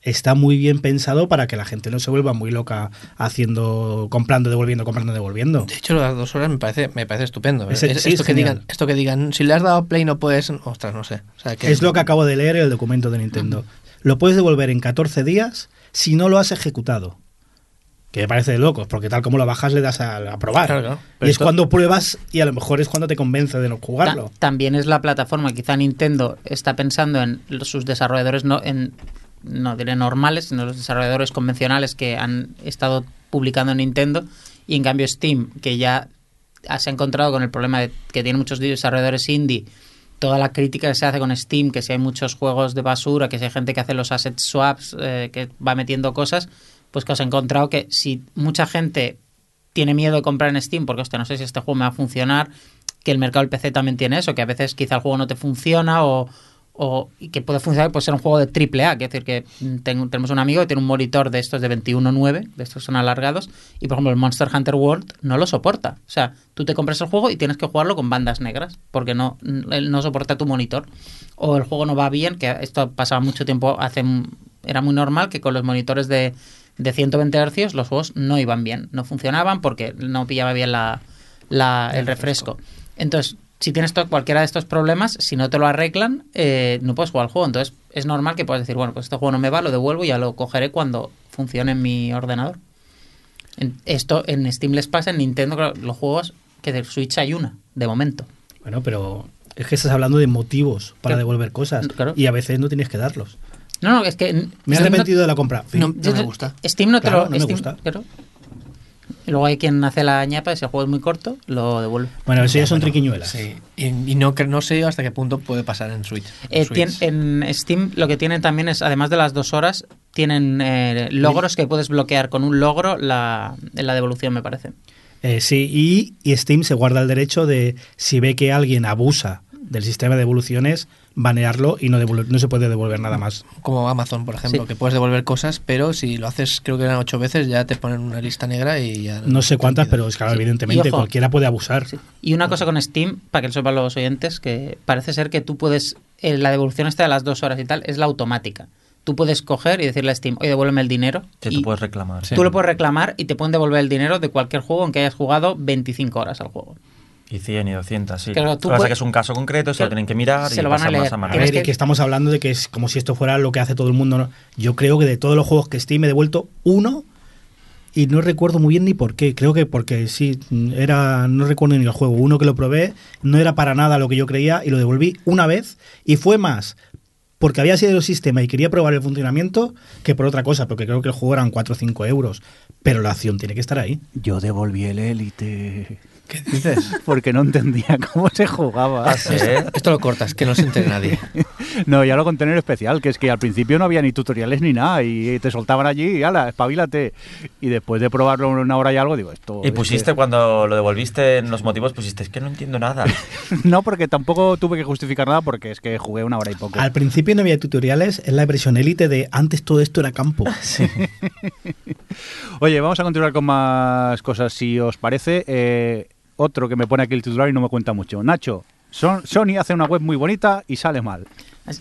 Está muy bien pensado para que la gente no se vuelva muy loca haciendo, comprando, devolviendo, comprando, devolviendo. De hecho, las dos horas me parece, me parece estupendo. Ese- Es- sí, esto, es que digan, esto que digan, si le has dado play no puedes, ostras, no sé. O sea, que Es lo que acabo de leer en el documento de Nintendo. Lo puedes devolver en 14 días si no lo has ejecutado. Que me parece de locos, porque tal como lo bajas le das a, a probar. Claro, claro. Y es esto- cuando pruebas y a lo mejor es cuando te convence de no jugarlo. Ta- también es la plataforma, quizá Nintendo está pensando en sus desarrolladores no en no diré normales, sino los desarrolladores convencionales que han estado publicando en Nintendo. Y en cambio Steam, que ya se ha encontrado con el problema de que tiene muchos desarrolladores indie, toda la crítica que se hace con Steam, que si hay muchos juegos de basura, que si hay gente que hace los asset swaps, eh, que va metiendo cosas, pues que os he encontrado que si mucha gente tiene miedo de comprar en Steam porque, no sé si este juego me va a funcionar, que el mercado del PC también tiene eso, que a veces quizá el juego no te funciona o, o y que puede funcionar, puede ser un juego de triple A, que es decir, que tengo- tenemos un amigo que tiene un monitor de estos de 21.9, de estos son alargados, y por ejemplo el Monster Hunter World no lo soporta. O sea, tú te compras el juego y tienes que jugarlo con bandas negras, porque no, no soporta tu monitor. O el juego no va bien, que esto pasaba mucho tiempo, hace era muy normal que con los monitores de, de 120 Hz los juegos no iban bien, no funcionaban porque no pillaba bien la, la- el refresco. Entonces, si tienes cualquiera de estos problemas, si no te lo arreglan, eh, no puedes jugar al juego. Entonces, es normal que puedas decir, bueno, pues este juego no me va, lo devuelvo y ya lo cogeré cuando funcione en mi ordenador. En- esto en Steam les pasa, en Nintendo, claro, los juegos que de Switch hay una, de momento. Bueno, pero es que estás hablando de motivos para Claro. devolver cosas Claro. y a veces no tienes que darlos. No, no, es que... Me he Steam no- arrepentido de la compra. Fin. No, no me gusta. Steam no te Claro, lo... no me Steam- gusta. Y luego hay quien hace la ñapa y si el juego es muy corto, lo devuelve. Bueno, eso ya son triquiñuelas. Sí. Y, y no, no sé hasta qué punto puede pasar en Switch. Eh, Switch. tien- en Steam lo que tienen también es, además de las dos horas, tienen eh, logros que puedes bloquear con un logro la, la devolución, me parece. Eh, sí, y, y Steam se guarda el derecho de, si ve que alguien abusa del sistema de devoluciones, banearlo y no, no se puede devolver nada más. Como Amazon, por ejemplo, Sí. que puedes devolver cosas, pero si lo haces, creo que eran ocho veces, ya te ponen una lista negra y ya. No sé cuántas, pero es claro, Sí. evidentemente ojo. cualquiera puede abusar. Sí. Y una cosa con Steam, para que lo sepan los oyentes, que parece ser que tú puedes, eh, la devolución esta de las dos horas y tal, es la automática. Tú puedes coger y decirle a Steam, oye, devuélveme el dinero. Que y tú puedes reclamar. Sí. tú lo puedes reclamar y te pueden devolver el dinero de cualquier juego aunque hayas jugado 25 horas al juego. Y 100 y 200, sí. Claro, Lo tú que pasa es que es un caso concreto, se lo tienen que mirar se y lo van a leer. más a A mano. Tienes ver, y que- que estamos hablando de que es como si esto fuera lo que hace todo el mundo. ¿no? Yo creo que de todos los juegos que Steam he devuelto uno y no recuerdo muy bien ni por qué. Creo que porque sí, era no recuerdo ni el juego. Uno que lo probé no era para nada lo que yo creía y lo devolví una vez y fue más porque había sido el sistema y quería probar el funcionamiento que por otra cosa, porque creo que el juego eran 4 o 5 euros. Pero la acción tiene que estar ahí. Yo devolví el Elite ¿Qué dices? porque no entendía cómo se jugaba. Ah, sí. Esto lo cortas, que no se entere nadie. No, ya lo conté en el especial, que es que al principio no había ni tutoriales ni nada y te soltaban allí y ala, espabilate. Y después de probarlo una hora y algo, digo, esto... Y es pusiste, que- cuando lo devolviste en los motivos, pusiste, es que no entiendo nada. No, porque tampoco tuve que justificar nada porque es que jugué una hora y poco. Al principio no había tutoriales, es la versión élite de antes todo esto era campo. Oye, vamos a continuar con más cosas, si os parece. Eh, otro que me pone aquí el titular y no me cuenta mucho. Nacho, Son- Sony hace una web muy bonita y sale mal.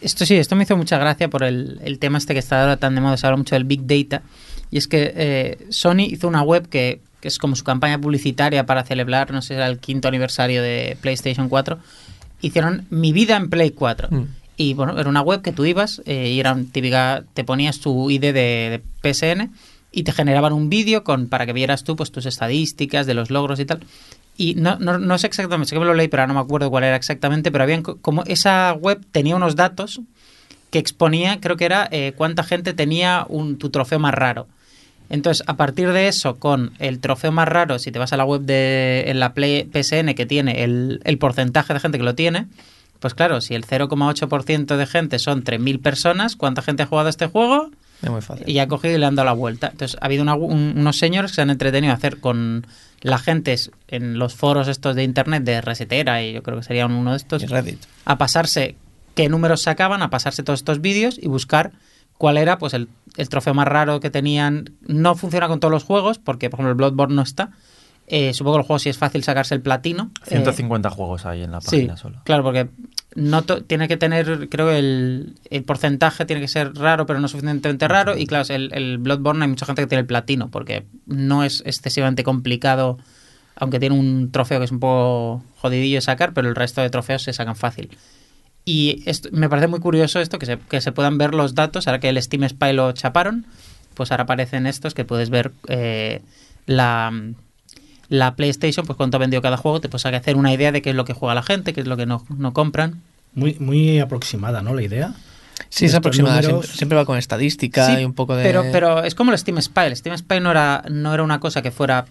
Esto sí, esto me hizo mucha gracia por el, el tema este que está ahora tan de moda, se habla mucho del Big Data. Y es que eh, Sony hizo una web que, que es como su campaña publicitaria para celebrar, no sé, era el quinto aniversario de PlayStation 4. Hicieron Mi vida en Play 4. Mm. Y bueno, era una web que tú ibas eh, y era un típica, te ponías tu ID de, de PSN y te generaban un vídeo con para que vieras tú pues tus estadísticas de los logros y tal. Y no, no, no sé exactamente, sé que me lo leí, pero no me acuerdo cuál era exactamente, pero habían co- como esa web tenía unos datos que exponía, creo que era eh, cuánta gente tenía un, tu trofeo más raro. Entonces, a partir de eso, con el trofeo más raro, si te vas a la web de en la Play PSN que tiene el, el porcentaje de gente que lo tiene, pues claro, si el 0,8% de gente son 3.000 personas, ¿cuánta gente ha jugado este juego? Es muy fácil. Y ha cogido y le han dado la vuelta. Entonces, ha habido una- un- unos señores que se han entretenido a hacer con la gente en los foros estos de internet de Resetera, y yo creo que sería uno de estos, Y Reddit. a pasarse qué números sacaban, a pasarse todos estos vídeos y buscar cuál era pues el, el trofeo más raro que tenían. No funciona con todos los juegos, porque por ejemplo el Bloodborne no está. Eh, supongo que los juegos sí es fácil sacarse el platino. Eh, 150 juegos hay en la Sí, página solo. claro, porque no tiene que tener, creo que el, el porcentaje tiene que ser raro, pero no suficientemente raro. Y claro, el, el Bloodborne hay mucha gente que tiene el platino, porque no es excesivamente complicado, aunque tiene un trofeo que es un poco jodidillo de sacar, pero el resto de trofeos se sacan fácil. Y me parece muy curioso esto, que se, que se puedan ver los datos, ahora que el Steam Spy lo chaparon, pues ahora aparecen estos que puedes ver eh, la, la PlayStation, pues cuánto ha vendido cada juego, te puedes hacer una idea de qué es lo que juega la gente, qué es lo que no, no compran. Muy, muy aproximada, ¿no? La idea. Sí, es aproximada. números- Siempre, siempre va con estadística Sí, y un poco de. Pero, pero es como el Steam Spy. El Steam Spy no era, no era una cosa que fuera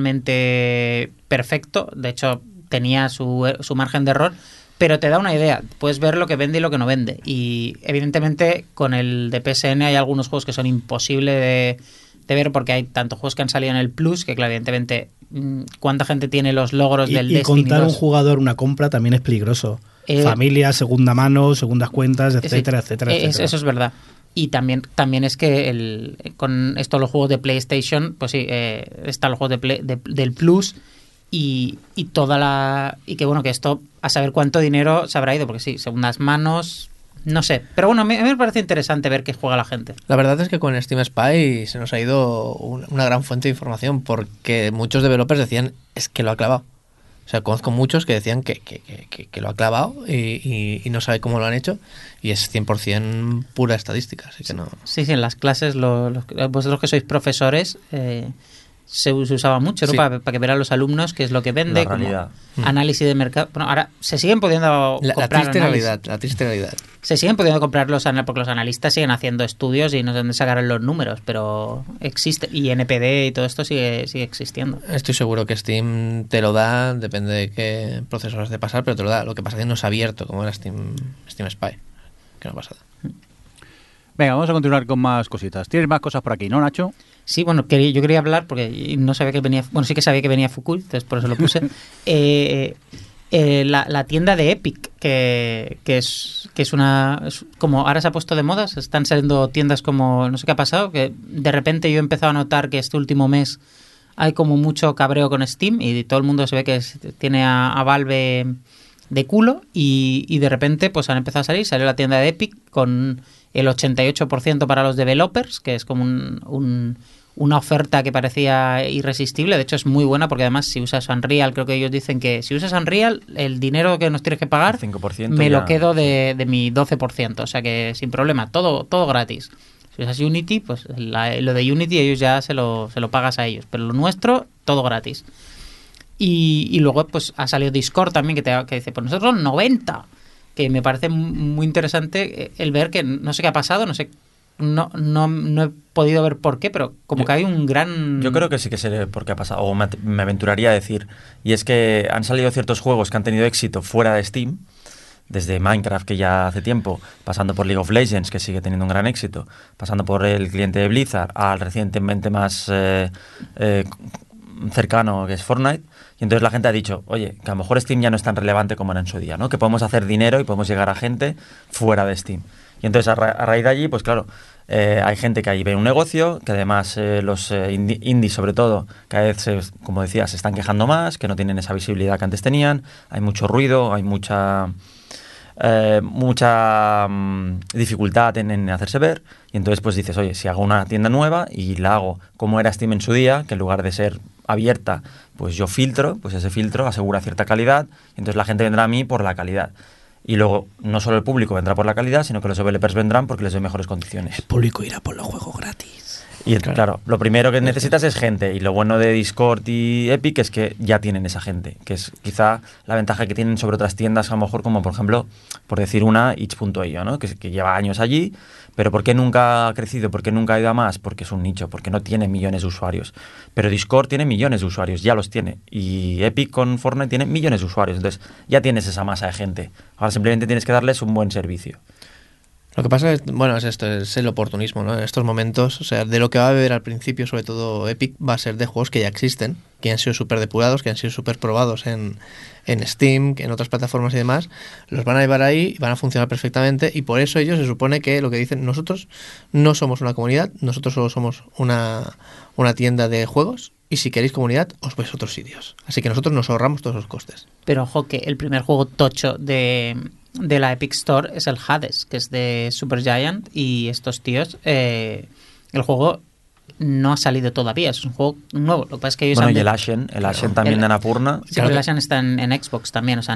totalmente perfecto. De hecho, tenía su, su margen de error. Pero te da una idea. Puedes ver lo que vende y lo que no vende. Y evidentemente, con el de PSN hay algunos juegos que son imposibles de, de ver porque hay tantos juegos que han salido en el Plus que, claro, evidentemente, ¿cuánta gente tiene los logros Y, del y Destiny contar un 2? jugador una compra también es peligroso. Eh, Familia, segunda mano, segundas cuentas, Sí, etcétera, etcétera, es- etcétera. Eso es verdad. Y también, también es que el, con esto los juegos de PlayStation, pues sí, eh, están los juegos de Play- de- del Plus y, y toda la... Y que bueno, que esto, a saber cuánto dinero se habrá ido, porque sí, segundas manos, no sé. Pero bueno, a mí, me parece interesante ver qué juega la gente. La verdad es que con Steam Spy se nos ha ido un- una gran fuente de información porque muchos developers decían es que lo ha clavado. O sea, conozco muchos que decían que, que- que- lo ha clavado y, y- y no sabe cómo lo han hecho y es 100% pura estadística, así que no... Sí, sí, en las clases, lo- los- vosotros que sois profesores, eh, se, usaba mucho, ¿no? Sí. Para, para que vean los alumnos qué es lo que vende, La como realidad. análisis de mercado. Bueno, ahora se siguen pudiendo La, la comprar triste realidad, la triste realidad. Se siguen pudiendo comprar los anal- porque los analistas siguen haciendo estudios y no sé dónde sacarán los números, pero existe y NPD y todo esto sigue sigue existiendo. Estoy seguro que Steam te lo da, depende de qué proceso has de pasar, pero te lo da. Lo que pasa es que no es abierto como era Steam, Steam Spy. Que no pasa. Venga, vamos a continuar con más cositas. ¿Tienes más cosas por aquí, no, Nacho? Sí, bueno, quería- yo quería hablar porque no sabía que venía, bueno, sí que sabía que venía Fukui, entonces por eso lo puse. Eh, eh, la, la tienda de Epic, que, que es que es una es como ahora se ha puesto de moda, se están saliendo tiendas como no sé qué ha pasado, que de repente yo he empezado a notar que este último mes hay como mucho cabreo con Steam y todo el mundo se ve que es- tiene a, a Valve de culo y, y de repente pues han empezado a salir, salió la tienda de Epic con el 88% para los developers, que es como un- un- una oferta que parecía irresistible, de hecho es muy buena porque además si usas Unreal, creo que ellos dicen que si usas Unreal, el dinero que nos tienes que pagar, El 5% me ya- lo quedo de, de mi 12%, o sea que sin problema, todo, todo gratis. Si usas Unity, pues la- lo de Unity ellos ya se lo, se lo pagas a ellos, pero lo nuestro, todo gratis. Y, y luego pues ha salido Discord también que, te, que dice, pues nosotros 90, que me parece muy interesante eh, el ver que no sé qué ha pasado, no sé, no, no, no he podido ver por qué, pero como Yo- que hay un gran... Yo creo que sí que sé por qué ha pasado, o me aventuraría a decir. Y es que han salido ciertos juegos que han tenido éxito fuera de Steam, desde Minecraft, que ya hace tiempo, pasando por League of Legends, que sigue teniendo un gran éxito, pasando por el cliente de Blizzard, al recientemente más eh, eh, cercano, que es Fortnite. Y entonces la gente ha dicho, oye, que a lo mejor Steam ya no es tan relevante como era en su día, ¿no? Que podemos hacer dinero y podemos llegar a gente fuera de Steam. Y entonces a, ra- a raíz de allí, pues claro, eh, hay gente que ahí ve un negocio, que además eh, los eh, indi- indies sobre todo, cada vez, como decía, se están quejando más, que no tienen esa visibilidad que antes tenían, hay mucho ruido, hay mucha... mucha mm, dificultad en, en hacerse ver y entonces pues dices, oye, si hago una tienda nueva y la hago como era Steam en su día, que en lugar de ser abierta, pues yo filtro, pues ese filtro asegura cierta calidad entonces la gente vendrá a mí por la calidad. Y luego no solo el público vendrá por la calidad, sino que los developers vendrán porque les doy mejores condiciones. El público irá por los juegos gratis. Y claro. lo primero que necesitas es gente. Y lo bueno de Discord y Epic es que ya tienen esa gente. Que es quizá la ventaja que tienen sobre otras tiendas, a lo mejor como por ejemplo, por decir una, itch.io, ¿no? Que, que lleva años allí. Pero ¿por qué nunca ha crecido? ¿Por qué nunca ha ido a más? Porque es un nicho, porque no tiene millones de usuarios. Pero Discord tiene millones de usuarios, ya los tiene. Y Epic con Fortnite tiene millones de usuarios. Entonces ya tienes esa masa de gente. Ahora simplemente tienes que darles un buen servicio. Lo que pasa es, bueno, es esto, es el oportunismo, ¿no? En estos momentos, o sea, de lo que va a beber al principio, sobre todo Epic, va a ser de juegos que ya existen, que han sido súper depurados, que han sido súper probados en, en Steam, en otras plataformas y demás, los van a llevar ahí van a funcionar perfectamente y por eso ellos se supone que lo que dicen, nosotros no somos una comunidad, nosotros solo somos una, una tienda de juegos y si queréis comunidad, os vais a otros sitios. Así que nosotros nos ahorramos todos los costes. Pero ojo que el primer juego tocho de, de la Epic Store es el Hades, que es de Supergiant y estos tíos, eh, el juego no ha salido todavía, es un juego nuevo. Lo que pasa es que ellos Bueno, han y el Ashen, el Ashen El- también de Anapurna. Sí, pero el Ashen está en, en Xbox también, o sea,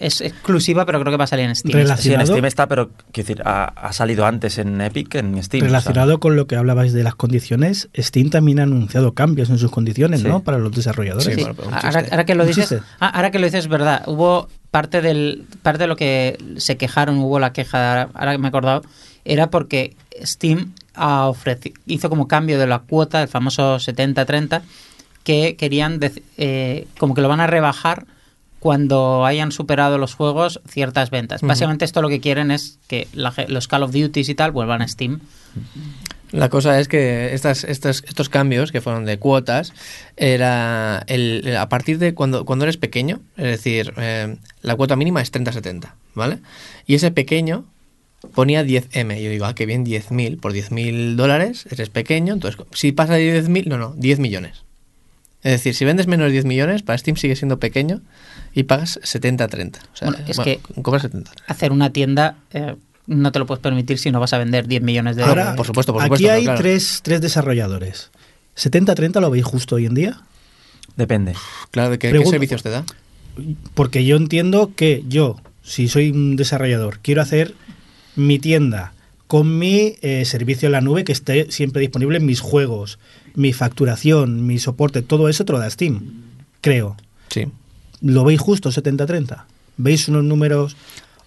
es exclusiva, pero creo que va a salir en Steam. Relac- Sí, en Relacionado- Steam está, pero quiero decir, ha, ha salido antes en Epic que en Steam. o sea, Relacionado con lo que hablabais de las condiciones, Steam también ha anunciado cambios en sus condiciones, Sí. ¿no? Para los desarrolladores. Sí, Sí, bueno, pero un ahora, que lo dices, ah, ahora que lo dices, es verdad. Hubo parte del parte de lo que se quejaron, hubo la queja, ahora que me he acordado, era porque Steam ha ofreci- hizo como cambio de la cuota, el famoso 70-30, que querían, dec- eh, como que lo van a rebajar cuando hayan superado los juegos ciertas ventas. Básicamente esto lo que quieren es que la los Call of Duty y tal vuelvan a Steam. La cosa es que estas, estas, estos cambios que fueron de cuotas era el, a partir de cuando, cuando eres pequeño, es decir, eh, la cuota mínima es 30-70, ¿vale? Y ese pequeño ponía 10M. Yo digo, ah, qué bien, 10.000. Por 10.000 dólares eres pequeño, entonces si pasa de 10.000, no, no, 10 millones. Es decir, si vendes menos de 10 millones, para Steam sigue siendo pequeño y pagas 70-30. O sea, Bueno, es bueno, que- cobras 70. Hacer una tienda eh, no te lo puedes permitir si no vas a vender 10 millones de Ahora, dólares. por supuesto, por aquí supuesto, hay claro. tres, tres desarrolladores. ¿70-30 lo veis justo hoy en día? Depende. Claro, ¿de qué, servicios te da? Porque yo entiendo que yo, si soy un desarrollador, quiero hacer mi tienda con mi eh, servicio en la nube que esté siempre disponible en mis juegos, mi facturación, mi soporte, todo eso te lo da Steam, creo. Sí. ¿Lo veis justo 70-30? ¿Veis unos números?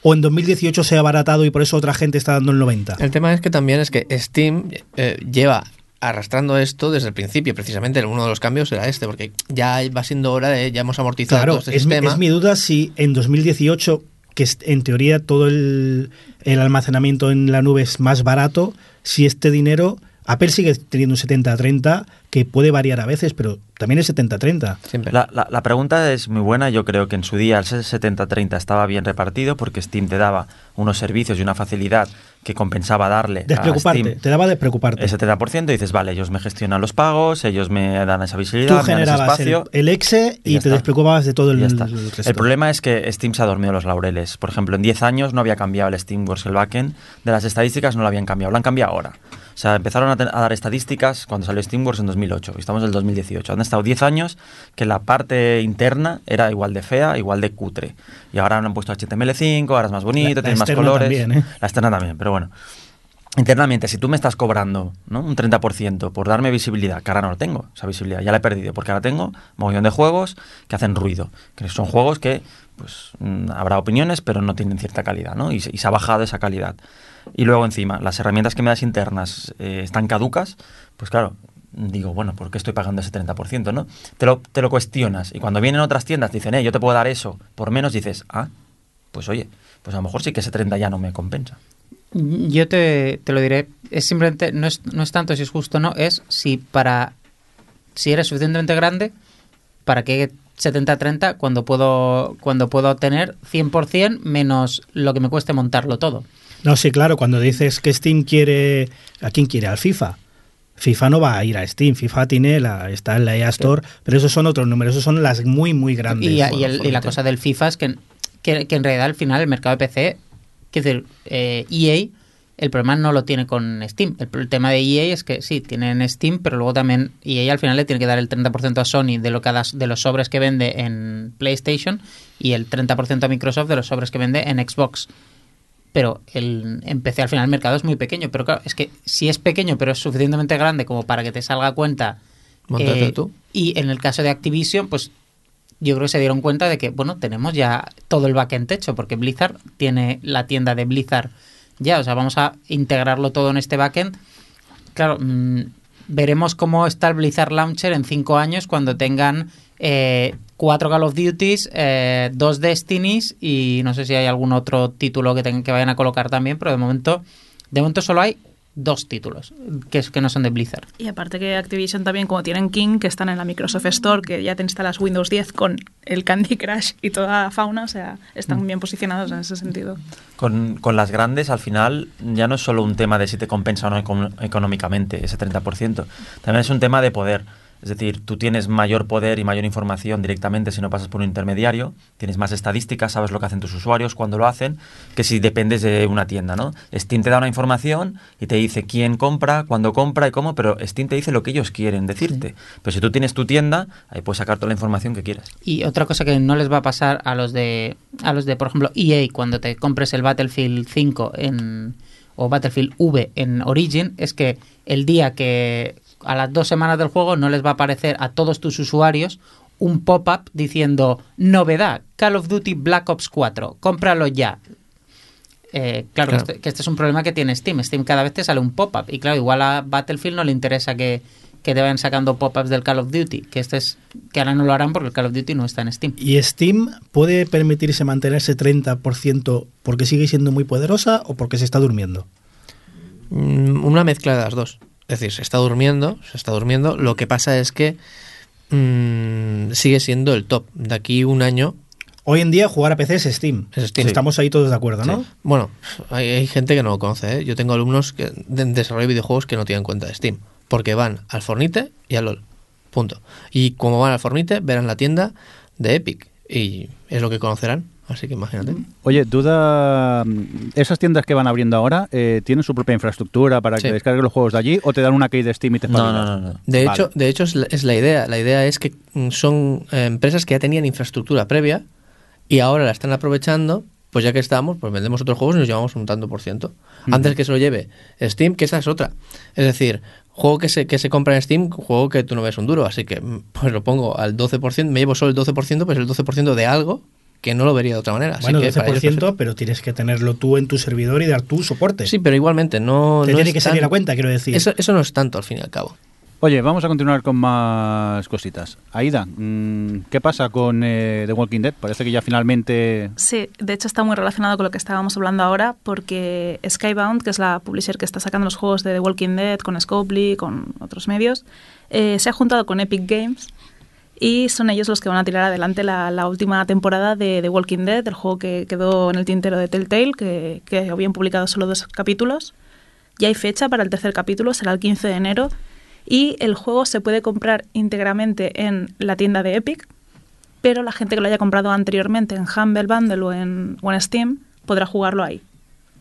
¿O en 2018 se ha abaratado y por eso otra gente está dando el 90? El tema es que también es que Steam eh, lleva arrastrando esto desde el principio. Precisamente uno de los cambios era este, porque ya va siendo hora de, ya hemos amortizado Claro, todo este es, mi- sistema. es mi duda si en 2018, que es- en teoría todo el, el almacenamiento en la nube es más barato, si este dinero, Apple sigue teniendo un 70-30 que puede variar a veces, pero también es 70-30. Siempre. La, la- la pregunta es muy buena. Yo creo que en su día el 70-30 estaba bien repartido porque Steam te daba unos servicios y una facilidad que compensaba darle a Despreocuparte, Steam te daba despreocuparte. el 70% y dices, vale, ellos me gestionan los pagos, ellos me dan esa Tú visibilidad, me dan ese generabas el, espacio. el exe y te está. despreocupabas de todo el, el resto. El problema es que Steam se ha dormido los laureles. Por ejemplo, en 10 años no había cambiado el Steamworks, el backend. De las estadísticas no lo habían cambiado, lo han cambiado ahora. O sea, empezaron a, a dar estadísticas cuando salió Steamworks en 2008 y estamos en el 2018. Han estado 10 años que la parte interna era igual de fea, igual de cutre. Y ahora han puesto HTML5, ahora es más bonito, tiene más colores. también, ¿eh? La externa también, pero bueno. Internamente, si tú me estás cobrando ¿no? un 30% por darme visibilidad, que ahora no lo tengo, esa visibilidad, ya la he perdido, porque ahora tengo un montón de juegos que hacen ruido, que son juegos que pues mm, habrá opiniones, pero no tienen cierta calidad, ¿no? Y, y se ha bajado esa calidad. Y luego encima, las herramientas que me das internas eh, están caducas, pues claro, digo, bueno, ¿por qué estoy pagando ese 30%, no? Te lo, te lo cuestionas, y cuando vienen otras tiendas, dicen, eh, yo te puedo dar eso por menos, dices, ah, pues oye, pues a lo mejor sí que ese 30 ya no me compensa. Yo te, te lo diré, es simplemente, no es, no es tanto si es justo o no, es si para, si eres suficientemente grande, para que 70-30 cuando puedo, cuando puedo obtener 100% menos lo que me cueste montarlo todo. No, sí, claro, cuando dices que Steam quiere... ¿A quién quiere? Al FIFA. FIFA no va a ir a Steam, FIFA tiene la, está en la EA Store, pero esos son otros números, esos son las muy, muy grandes. Y, y el- y la cosa del FIFA es que, que, que en realidad al final el mercado de PC, quiero decir, eh, EA, el problema no lo tiene con Steam. El, el tema de EA es que sí, tienen Steam, pero luego también EA al final le tiene que dar el 30% a Sony de, lo que da- de los sobres que vende en PlayStation y el 30% a Microsoft de los sobres que vende en Xbox. Pero el, en PC al final el mercado es muy pequeño. Pero claro, es que si es pequeño pero es suficientemente grande como para que te salga a cuenta eh, tú. Y en el caso de Activision, pues yo creo que se dieron cuenta de que, bueno, tenemos ya todo el backend hecho, porque Blizzard tiene la tienda de Blizzard ya, o sea, vamos a integrarlo todo en este backend. Claro, mm, veremos cómo está el Blizzard Launcher en cinco años cuando tengan eh, cuatro Call of Duties, eh, dos Destinies y no sé si hay algún otro título que, tengan, que vayan a colocar también, pero de momento, de momento solo hay dos títulos que, es- que no son de Blizzard. Y aparte que Activision también, como tienen King, que están en la Microsoft Store, que ya te instalas Windows 10 con el Candy Crush y toda la fauna, o sea, están bien posicionados en ese sentido. Con, con las grandes, al final, ya no es solo un tema de si te compensa o no econ- económicamente ese 30%. También es un tema de poder. Es decir, tú tienes mayor poder y mayor información directamente si no pasas por un intermediario, tienes más estadísticas, sabes lo que hacen tus usuarios, cuando lo hacen, que si dependes de una tienda, ¿no? Steam te da una información y te dice quién compra, cuándo compra y cómo, pero Steam te dice lo que ellos quieren decirte. Pero si tú tienes tu tienda, ahí puedes sacar toda la información que quieras. Y otra cosa que no les va a pasar a los de, a los de por ejemplo, EA cuando te compres el Battlefield 5 en, o Battlefield V en Origin es que el día que a las dos semanas del juego no les va a aparecer a todos tus usuarios un pop-up diciendo novedad, Call of Duty Black Ops 4, cómpralo ya. Eh, claro, Claro. Que, este, que este es un problema que tiene Steam. Steam cada vez te sale un pop-up. Y claro, igual a Battlefield no le interesa que, que te vayan sacando pop-ups del Call of Duty. Que este es que ahora no lo harán porque el Call of Duty no está en Steam. ¿Y Steam puede permitirse mantenerse 30% porque sigue siendo muy poderosa o porque se está durmiendo? Mm, Una mezcla de las dos. Es decir, se está durmiendo, se está durmiendo. Lo que pasa es que mm, sigue siendo el top. De aquí un año Hoy en día jugar a PC es Steam. Es Steam. Estamos ahí todos de acuerdo, ¿no? Bueno, hay, hay gente que no lo conoce. ¿eh? Yo tengo alumnos que, de desarrollo de videojuegos que no tienen cuenta de Steam. Porque van al Fornite y al LOL. Punto. Y como van al Fornite, verán la tienda de Epic. Y es lo que conocerán. Así que imagínate. Oye, duda, mm, ¿esas tiendas que van abriendo ahora eh, tienen su propia infraestructura para Sí. que descarguen los juegos de allí o te dan una key de Steam y te No, no, no, no. De Vale. hecho, de hecho es, la, es la idea. La idea es que mm, son eh, empresas que ya tenían infraestructura previa y ahora la están aprovechando. Pues ya que estamos, pues vendemos otros juegos y nos llevamos un tanto por ciento. Antes que se lo lleve Steam, que esa es otra. Es decir, juego que se, que se compra en Steam, juego que tú no ves un duro. Así que mm, pues lo pongo al 12%, me llevo solo el 12%, pues el 12% de algo que no lo vería de otra manera. Así bueno, que para ellos, 12%, perfecto. pero tienes que tenerlo tú en tu servidor y dar tu soporte. Sí, pero igualmente no. Te no tiene es que salir tan- a cuenta, quiero decir. Eso, eso no es tanto al fin y al cabo. Oye, vamos a continuar con más cositas. Aida, mm, ¿qué pasa con eh, The Walking Dead? Parece que ya finalmente... Sí, de hecho está muy relacionado con lo que estábamos hablando ahora, porque Skybound, que es la publisher que está sacando los juegos de The Walking Dead con Scopely, con otros medios, eh, se ha juntado con Epic Games y son ellos los que van a tirar adelante la, última temporada de The Walking Dead, el juego que quedó en el tintero de Telltale, que, que habían publicado solo dos capítulos. Ya hay fecha para el tercer capítulo, será el 15 de enero. Y el juego se puede comprar íntegramente en la tienda de Epic, pero la gente que lo haya comprado anteriormente en Humble Bundle o en, o en Steam podrá jugarlo ahí.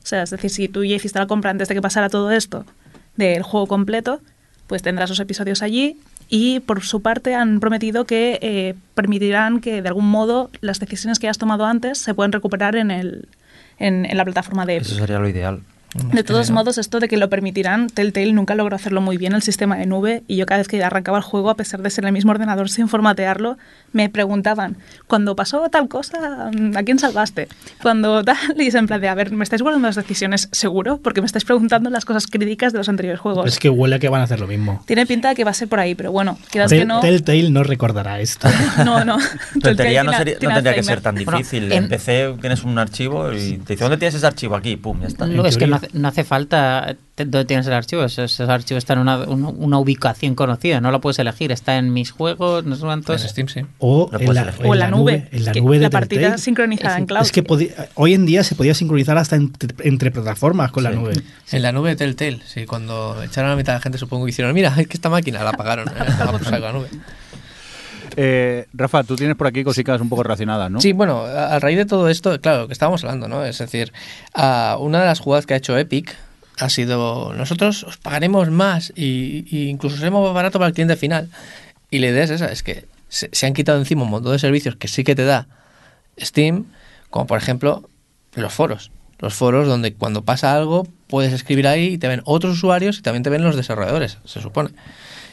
O sea, es decir, si tú ya hiciste la compra antes de que pasara todo esto del juego completo, pues tendrás los episodios allí y por su parte han prometido que eh, permitirán que de algún modo las decisiones que hayas tomado antes se puedan recuperar en, el, en la plataforma de Epic. Eso sería lo ideal. De todos modos, esto de que lo permitirán, Telltale nunca logró hacerlo muy bien el sistema de nube y yo cada vez que arrancaba el juego, a pesar de ser el mismo ordenador sin formatearlo, me preguntaban, cuando pasó tal cosa, ¿a quién salvaste? Cuando tal, y es en plan de, a ver, ¿me estáis guardando las decisiones seguro? Porque me estáis preguntando las cosas críticas de los anteriores juegos. Es que huele a que van a hacer lo mismo. Tiene pinta de que va a ser por ahí, pero bueno, Tel- que no... Telltale no recordará esto. No, no. Telltale no, tiene- sería- no tendría que ser tan difícil. en- En PC tienes un archivo y te dice, ¿dónde tienes ese archivo? Aquí, pum, ya está. Luego es que no teoría. Hace, no hace falta dónde tienes el archivo. Ese, ese archivo está en una, una, una ubicación conocida. No lo puedes elegir. Está en mis juegos, no sé En cuántos. Steam, sí. O en la. O en la nube, En la que nube de la partida Telltale. sincronizada Es- en cloud. Es que podía- hoy en día se podía sincronizar hasta entre, entre plataformas con la Sí. nube. En la nube de Telltale, sí, cuando echaron a la mitad de la gente, supongo que hicieron, mira, es que esta máquina la apagaron, ¿eh? la la nube. Eh, Rafa, tú tienes por aquí cositas un poco relacionadas, ¿no? Sí, bueno, a, raíz de todo esto, claro, que estábamos hablando, ¿no? Es decir, ah, una de las jugadas que ha hecho Epic ha sido, nosotros os pagaremos más y, y incluso seremos más barato para el cliente final. Y la idea es esa, es que se, se han quitado encima un montón de servicios que sí que te da Steam, como por ejemplo los foros. Los foros donde cuando pasa algo puedes escribir ahí y te ven otros usuarios y también te ven los desarrolladores, se supone.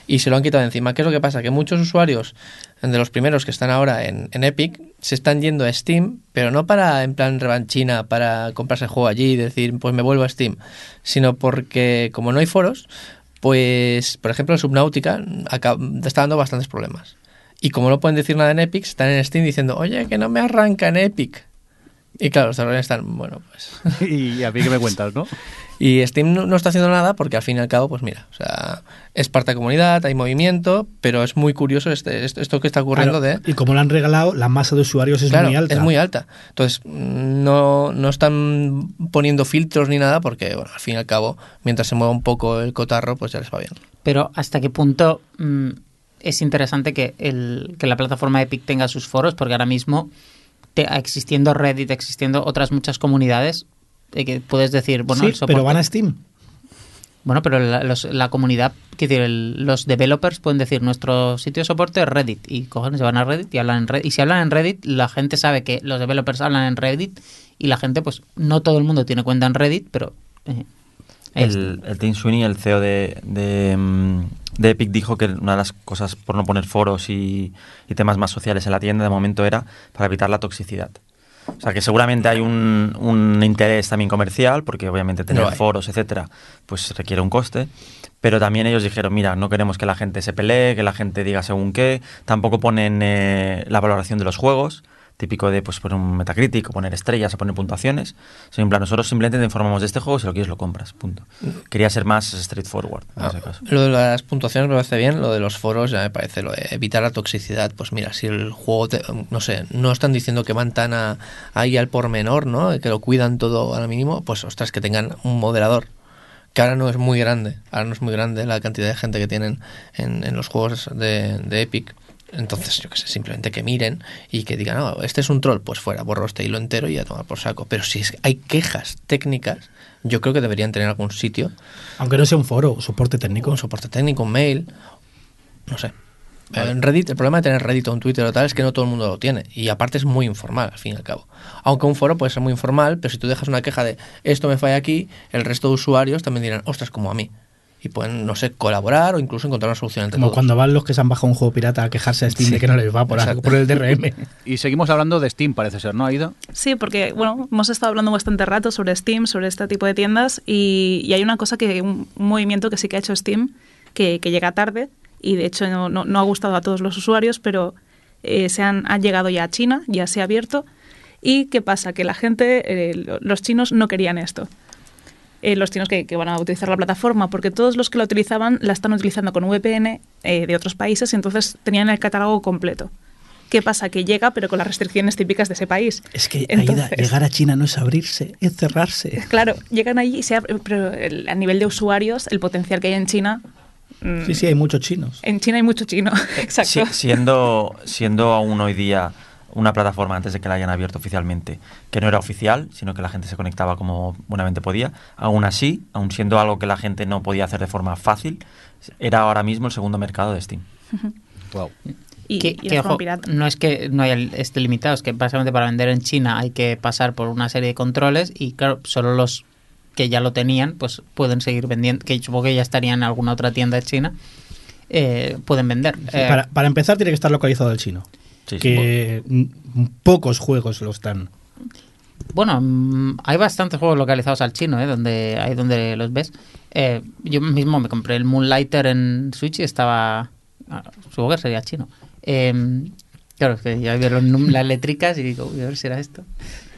Y se lo han quitado encima. ¿Qué es lo que pasa? Que muchos usuarios, de los primeros que están ahora en, Epic, se están yendo a Steam, pero no para en plan revanchina, para comprarse el juego allí y decir, pues me vuelvo a Steam, sino porque como no hay foros, pues, por ejemplo, el Subnautica está dando bastantes problemas. Y como no pueden decir nada en Epic, están en Steam diciendo, oye, que no me arranca en Epic. Y claro, los desarrolladores están, bueno, pues... y a mí que me cuentas, ¿no? Y Steam no, no está haciendo nada porque al fin y al cabo, pues mira, o sea, es parte de comunidad, hay movimiento, pero es muy curioso este, esto, esto que está ocurriendo Claro, de... Y como lo han regalado, la masa de usuarios es Claro, muy alta. es muy alta. Entonces, no, no están poniendo filtros ni nada porque, bueno, al fin y al cabo, mientras se mueva un poco el cotarro, pues ya les va bien. Pero ¿hasta qué punto mm, es interesante que, el, que la plataforma Epic tenga sus foros? Porque ahora mismo, te- existiendo Reddit, existiendo otras muchas comunidades, eh, que puedes decir, bueno, sí, el soporte- pero van a Steam. Bueno, pero la, los- la comunidad, decir, el- los developers pueden decir nuestro sitio de soporte es Reddit y cogen, se van a Reddit y hablan en Reddit. Y si hablan en Reddit, la gente sabe que los developers hablan en Reddit y la gente, pues no todo el mundo tiene cuenta en Reddit, pero... eh. El, el Tim Sweeney, el CEO de, de, mm, de Epic, dijo que una de las cosas por no poner foros y, y temas más sociales en la tienda de momento era para evitar la toxicidad. O sea que seguramente hay un, un interés también comercial, porque obviamente tener foros, etcétera, pues requiere un coste. Pero también ellos dijeron, mira, no queremos que la gente se pelee, que la gente diga según qué, tampoco ponen eh, la valoración de los juegos, típico de pues poner un Metacritic o poner estrellas o poner puntuaciones. Sino en plan, nosotros simplemente te informamos de este juego, si lo quieres lo compras, punto. Quería ser más straightforward en Ah, ese caso. Lo de las puntuaciones me parece bien, lo de los foros ya me parece, lo de evitar la toxicidad, pues mira, si el juego, te- no sé, no están diciendo que van tan a- ahí al pormenor, ¿no? Que lo cuidan todo al mínimo, pues ostras, que tengan un moderador, que ahora no es muy grande, ahora no es muy grande la cantidad de gente que tienen en, en los juegos de, de Epic. Entonces, yo qué sé, simplemente que miren y que digan, no, este es un troll, pues fuera, borro este hilo entero y a tomar por saco. Pero si es- hay quejas técnicas, yo creo que deberían tener algún sitio Aunque no sea un foro, soporte técnico. un soporte técnico, un mail, no sé. En Reddit, el problema de tener Reddit o un Twitter o tal es que no todo el mundo lo tiene. Y aparte es muy informal, al fin y al cabo. Aunque un foro puede ser muy informal, pero si tú dejas una queja de esto me falla aquí, el resto de usuarios también dirán, ostras, como a mí. Y pueden, no sé, colaborar o incluso encontrar una solución entre Como todos. cuando van los que se han bajado un juego pirata a quejarse a Steam Sí, de que no les va por, el DRM. Y seguimos hablando de Steam, parece ser, ¿no, Aida? Sí, porque bueno, hemos estado hablando bastante rato sobre Steam, sobre este tipo de tiendas, y, y hay una cosa que, un, un movimiento que sí que ha hecho Steam, que, que llega tarde, y de hecho no, no- no ha gustado a todos los usuarios, pero eh, se han, han llegado ya a China, ya se ha abierto. ¿Y qué pasa? Que la gente, eh, lo- los chinos no querían esto. Eh, los chinos que, que van a utilizar la plataforma, porque todos los que la utilizaban la están utilizando con VPN eh, de otros países y entonces tenían el catálogo completo. ¿Qué pasa? Que llega, pero con las restricciones típicas de ese país. Es que Entonces- Aida, llegar a China no es abrirse, es cerrarse. Claro, llegan allí y se abre- pero el- a nivel de usuarios, el potencial que hay en China. mm, Sí, sí, hay muchos chinos. En China hay mucho chino, exacto. Si- siendo, siendo aún hoy día una plataforma antes de que la hayan abierto oficialmente, que no era oficial, sino que la gente se conectaba como buenamente podía, aún así, aún siendo algo que la gente no podía hacer de forma fácil, era ahora mismo el segundo mercado de Steam. Wow. Y, que, y que, es como ojo, no es que no haya esté limitado, es que básicamente para vender en China hay que pasar por una serie de controles y claro, solo los que ya lo tenían pues pueden seguir vendiendo, que supongo que ya estarían en alguna otra tienda de China, eh, pueden vender. Eh, Para, para empezar, tiene que estar localizado el chino. Sí, sí. que pocos juegos lo están. Bueno, hay bastantes juegos localizados al chino, ¿eh? donde ahí donde los ves. Eh, yo mismo me compré el Moonlighter en Switch y estaba... ah, Supongo que sería chino. Eh, claro, es que ya veo las letricas y digo, uy, a ver si era esto.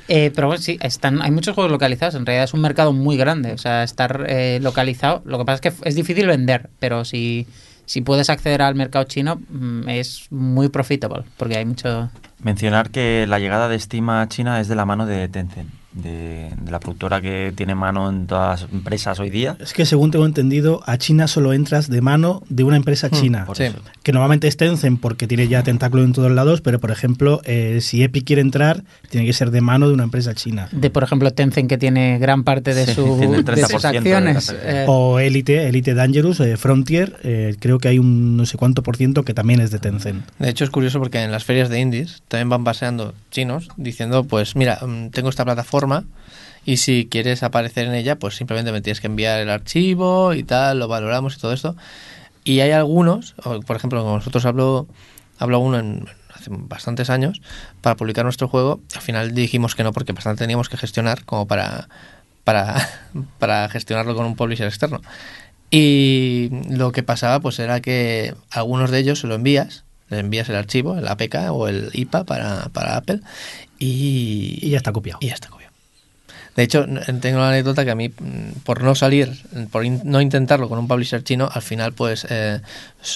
Eh, pero bueno, sí, están, hay muchos juegos localizados. En realidad es un mercado muy grande. O sea, estar eh, localizado. Lo que pasa es que es difícil vender, pero si, si puedes acceder al mercado chino, mm, es muy profitable, porque hay mucho... Mencionar que la llegada de Steam a China es de la mano de Tencent, de, de la productora que tiene mano en todas las empresas hoy día. Es que según tengo entendido, a China solo entras de mano de una empresa Hmm, china. por Sí. Que normalmente es Tencent porque tiene ya tentáculo en todos lados, pero por ejemplo, eh, si Epic quiere entrar, tiene que ser de mano de una empresa china. De, por ejemplo, Tencent, que tiene gran parte de, Sí, su- el de sus 30% de acciones. eh, O Elite, Elite Dangerous, eh, Frontier, eh, creo que hay un no sé cuánto por ciento que también es de Tencent. De hecho, es curioso porque en las ferias de indies también van paseando chinos diciendo, pues mira, mm, tengo esta plataforma y si quieres aparecer en ella, pues simplemente me tienes que enviar el archivo y tal, lo valoramos y todo esto. Y hay algunos, por ejemplo, con nosotros habló, habló uno en, hace bastantes años para publicar nuestro juego. Al final dijimos que no porque bastante teníamos que gestionar como para, para, para gestionarlo con un publisher externo. Y lo que pasaba pues era que algunos de ellos se lo envías, le envías el archivo, el APK o el IPA para, para Apple y, Y ya está copiado. y ya está copiado. De hecho, tengo la anécdota que a mí, mm, por no salir, por in- no intentarlo con un publisher chino, al final pues eh,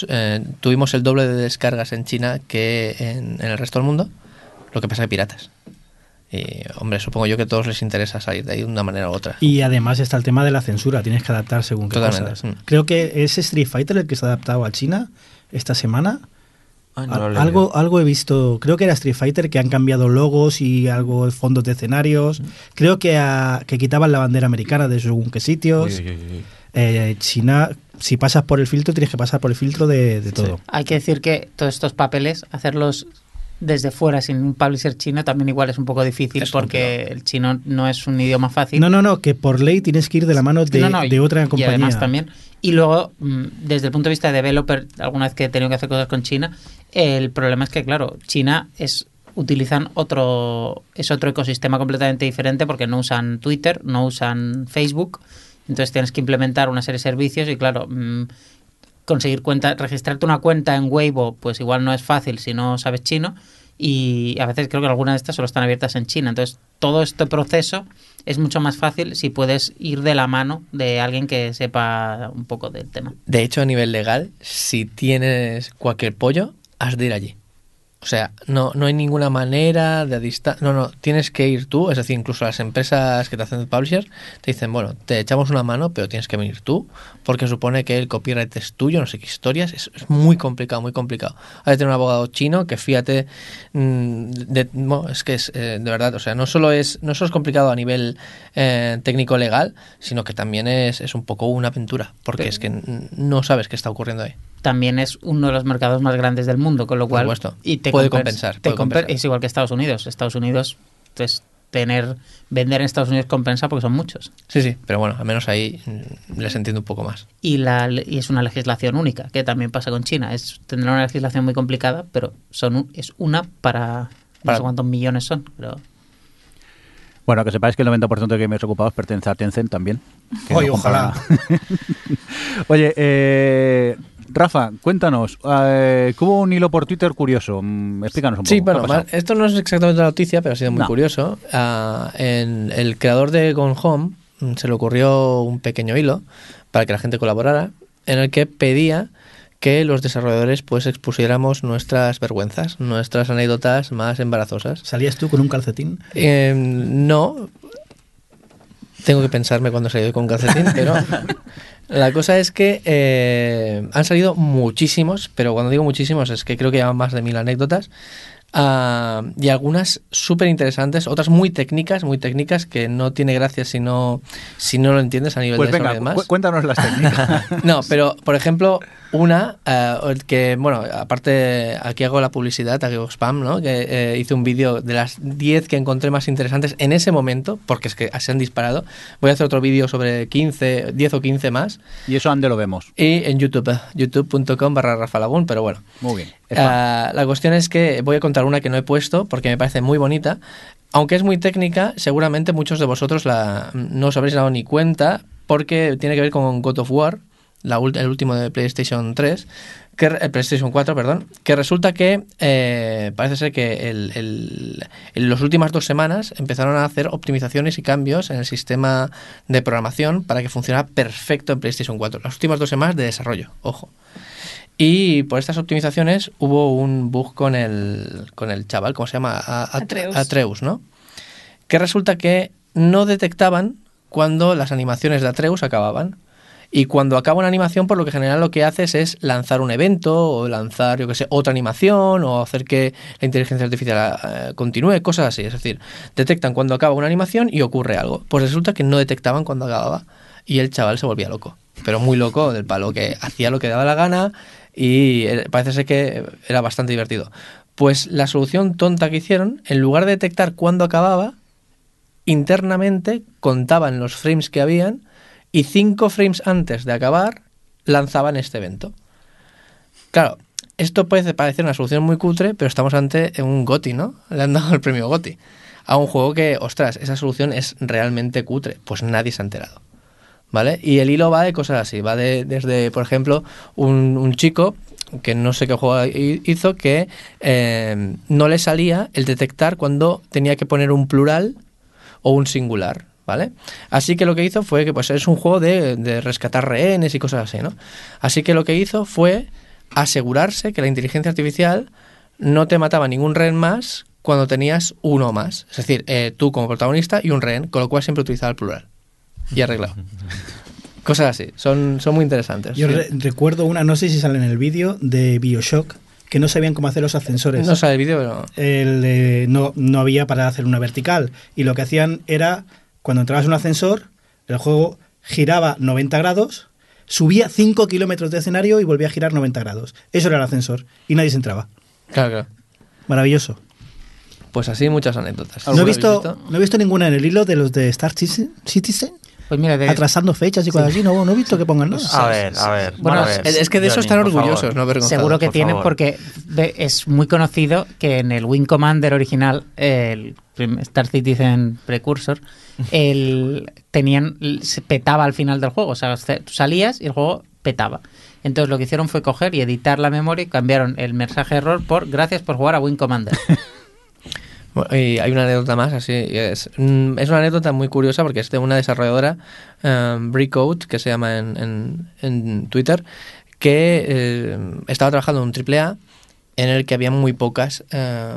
eh, tuvimos el doble de descargas en China que en, en el resto del mundo, lo que pasa que piratas. Y, hombre, supongo yo que a todos les interesa salir de ahí de una manera u otra. Y además está el tema de la censura, tienes que adaptar según qué Totalmente, cosas. mm. Creo que es Street Fighter el que se ha adaptado a China esta semana. No Al- leído. algo, algo he visto, creo que era Street Fighter, que han cambiado logos y algo de fondos de escenarios. Creo que, a- que quitaban la bandera americana de según qué sitios. Uy, uy, uy, uy. Eh, China, si pasas por el filtro, tienes que pasar por el filtro de, de todo. Hay que decir que todos estos papeles, hacerlos desde fuera sin un publisher chino también igual es un poco difícil Es porque el chino no es un idioma fácil. No, no, no, que por ley tienes que ir de la mano de, No, no, de otra y compañía. además también. Y luego, mm, desde el punto de vista de developer, alguna vez que he tenido que hacer cosas con China, el problema es que, claro, China es utilizan otro es otro ecosistema completamente diferente porque no usan Twitter, no usan Facebook, entonces tienes que implementar una serie de servicios y claro, mm, conseguir cuenta, registrarte una cuenta en Weibo, pues igual no es fácil si no sabes chino y a veces creo que algunas de estas solo están abiertas en China. Entonces, todo este proceso es mucho más fácil si puedes ir de la mano de alguien que sepa un poco del tema. De hecho, a nivel legal, si tienes cualquier pollo, has de ir allí. O sea, no, no hay ninguna manera de distancia. No, no, tienes que ir tú. Es decir, incluso las empresas que te hacen publisher te dicen, bueno, te echamos una mano, pero tienes que venir tú, porque supone que el copyright es tuyo, no sé qué historias. Es, es muy complicado, muy complicado. Hay que tener un abogado chino que fíjate. mm, de- no, es que es eh, de verdad, o sea, no solo es, no solo es complicado a nivel eh, técnico-legal, sino que también es, es un poco una aventura, porque Pero- es que no sabes qué está ocurriendo ahí. También es uno de los mercados más grandes del mundo, con lo Por cual supuesto. y te Puede compens- compensar, te puede compen- compensar. Es igual que Estados Unidos. Estados Unidos, pues tener vender en Estados Unidos compensa porque son muchos. Sí, sí, pero bueno, al menos ahí mm, les entiendo un poco más. Y, la, y es una legislación única, que también pasa con China. Es tendrá una legislación muy complicada, pero son es una para, no sé cuántos millones son. Pero Bueno, que sepáis que el 90% de gamers ocupados pertenece a Tencent también. que Oye, no ojalá. Oye, eh, Rafa, cuéntanos. eh, que hubo un hilo por Twitter curioso. Mm, Explícanos un poco. Sí, ¿qué bueno, ha esto no es exactamente la noticia, pero ha sido muy No. curioso. Ah, en el creador de Gone Home mm, se le ocurrió un pequeño hilo para que la gente colaborara, en el que pedía que los desarrolladores pues expusiéramos nuestras vergüenzas, nuestras anécdotas más embarazosas. ¿Salías tú con un calcetín? Eh, no. Tengo que pensarme cuando salí con calcetín, pero la cosa es que eh, han salido muchísimos, pero cuando digo muchísimos es que creo que llevan más de mil anécdotas. ah, y algunas súper interesantes, otras muy técnicas, muy técnicas que no tiene gracia si no, si no lo entiendes a nivel Pues de venga, y demás. cu- cuéntanos las técnicas. No, pero por ejemplo, una eh, que, bueno, aparte aquí hago la publicidad, aquí hago spam, ¿no? Que eh, hice un vídeo de las 10 que encontré más interesantes en ese momento, porque es que se han disparado. Voy a hacer otro vídeo sobre 15, 10 o 15 más. y eso ande lo vemos. Y en YouTube, eh, youtube.com barra Rafa Lagún, pero bueno. Muy bien. Ah, la cuestión es que voy a contar una que no he puesto porque me parece muy bonita. Aunque es muy técnica, seguramente muchos de vosotros la, no os habréis dado ni cuenta porque tiene que ver con God of War, la el último de PlayStation 3, que, re- eh, PlayStation 4, perdón, que resulta que eh, parece ser que el- el- en las últimas dos semanas empezaron a hacer optimizaciones y cambios en el sistema de programación para que funcionara perfecto en PlayStation 4. Las últimas dos semanas de desarrollo, ojo. Y por estas optimizaciones hubo un bug con el, con el chaval, ¿cómo se llama? A- a- Atreus. Atreus, ¿no? Que resulta que no detectaban cuando las animaciones de Atreus acababan. Y cuando acaba una animación, por lo que general lo que haces es lanzar un evento o lanzar, yo que sé, otra animación o hacer que la inteligencia artificial eh, continúe, cosas así. Es decir, detectan cuando acaba una animación y ocurre algo. Pues resulta que no detectaban cuando acababa y el chaval se volvía loco. Pero muy loco del palo, que hacía lo que daba la gana y eh, parece ser que era bastante divertido. Pues la solución tonta que hicieron, en lugar de detectar cuándo acababa, internamente contaban los frames que habían y cinco frames antes de acabar lanzaban este evento. Claro, esto puede parecer una solución muy cutre, pero estamos ante un GOTI, ¿no? Le han dado el premio GOTI a un juego que, ostras, esa solución es realmente cutre. Pues nadie se ha enterado. ¿Vale? Y el hilo va de cosas así, va de, desde, por ejemplo, un, chico que no sé qué juego hi- hizo que eh, no le salía el detectar cuando tenía que poner un plural o un singular, ¿vale? Así que lo que hizo fue que pues es un juego de, de rescatar rehenes y cosas así, ¿no? Así que lo que hizo fue asegurarse que la inteligencia artificial no te mataba ningún rehén más cuando tenías uno más. Es decir, eh, tú como protagonista y un rehén, con lo cual siempre utilizaba el plural. Y arreglado. Cosas así, son, son muy interesantes. Yo Sí. re- recuerdo una, no sé si sale en el vídeo, de Bioshock, que no sabían cómo hacer los ascensores. No sale el vídeo, pero... El, eh, no, no había para hacer una vertical. Y lo que hacían era, cuando entrabas en un ascensor, el juego giraba 90 grados, subía 5 kilómetros de escenario y volvía a girar 90 grados. Eso era el ascensor. Y nadie se entraba. Claro, claro. Maravilloso. Pues así muchas anécdotas. No he, ¿Alguna visto, habéis no he visto ninguna en el hilo de los de Star Citizen, Pues mira, de- atrasando fechas y cosas así. No, no he visto que pongan nada. A ver, a ver. Bueno, a ver. Es, que de eso Johnny, están por favor. orgullosos, ¿no? Seguro que por tienen favor. porque ve- es muy conocido que en el Wing Commander original, el Star Citizen Precursor, el, tenían, se petaba al final del juego. O sea, se- tú salías y el juego petaba. Entonces lo que hicieron fue coger y editar la memoria y cambiaron el mensaje error por gracias por jugar a Wing Commander. Y hay una anécdota más, así es, mm, es una anécdota muy curiosa porque es de una desarrolladora, um, Breakout, que se llama en, en- en Twitter, que eh, estaba trabajando en un AAA en el que había muy pocas eh,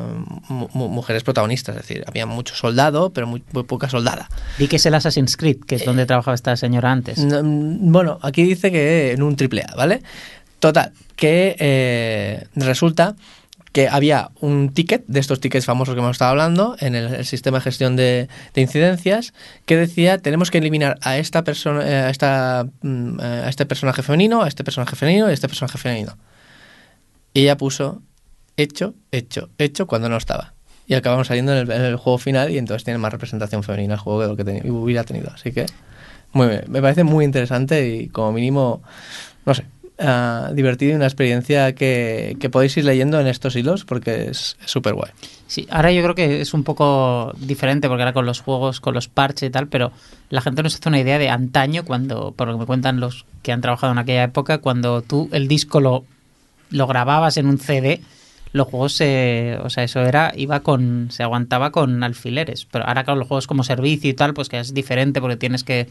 mu- mujeres protagonistas, es decir, había mucho soldado, pero muy, muy poca soldada. Vi que es el Assassin's Creed, que es donde trabajaba esta señora antes. No, mm, Bueno, aquí dice que en un triple A, ¿vale? Total, que eh, resulta que había un ticket, de estos tickets famosos que hemos estado hablando, en el, sistema de gestión de, de incidencias, que decía, tenemos que eliminar a esta persona, eh, a, esta, mm, eh, a este personaje femenino, a este personaje femenino y a este personaje femenino. Y ella puso hecho, hecho, hecho cuando no estaba. Y acabamos saliendo en el, juego final y entonces tiene más representación femenina el juego de lo que tenía- hubiera tenido. Así que muy bien. Me parece muy interesante y como mínimo, no sé, ah, divertido y una experiencia que, que podéis ir leyendo en estos hilos porque es súper guay. Sí, ahora yo creo que es un poco diferente porque ahora con los juegos, con los parches y tal, pero la gente nos hace una idea de antaño cuando, por lo que me cuentan los que han trabajado en aquella época, cuando tú el disco lo, lo grababas en un CD, los juegos se, o sea, eso era, iba con, se aguantaba con alfileres, pero ahora con los juegos como servicio y tal, pues que es diferente porque tienes que,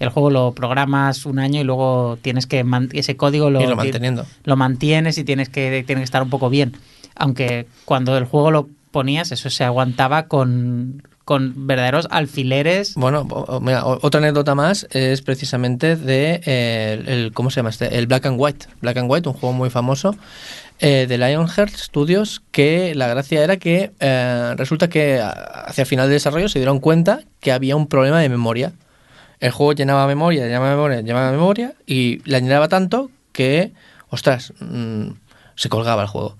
el juego lo programas un año y luego tienes que, ese código lo, manteniendo. lo mantienes y tienes que, tiene que estar un poco bien. Aunque cuando el juego lo ponías, eso se aguantaba con, con verdaderos alfileres. Bueno, mira, otra anécdota más es precisamente de eh, el, ¿cómo se llama este? El Black and White. Black and White, un juego muy famoso eh, de Lionheart Studios, que la gracia era que eh, resulta que hacia el final del desarrollo se dieron cuenta que había un problema de memoria. El juego llenaba memoria, llenaba memoria, llenaba memoria y la llenaba tanto que, ostras, mm, se colgaba el juego.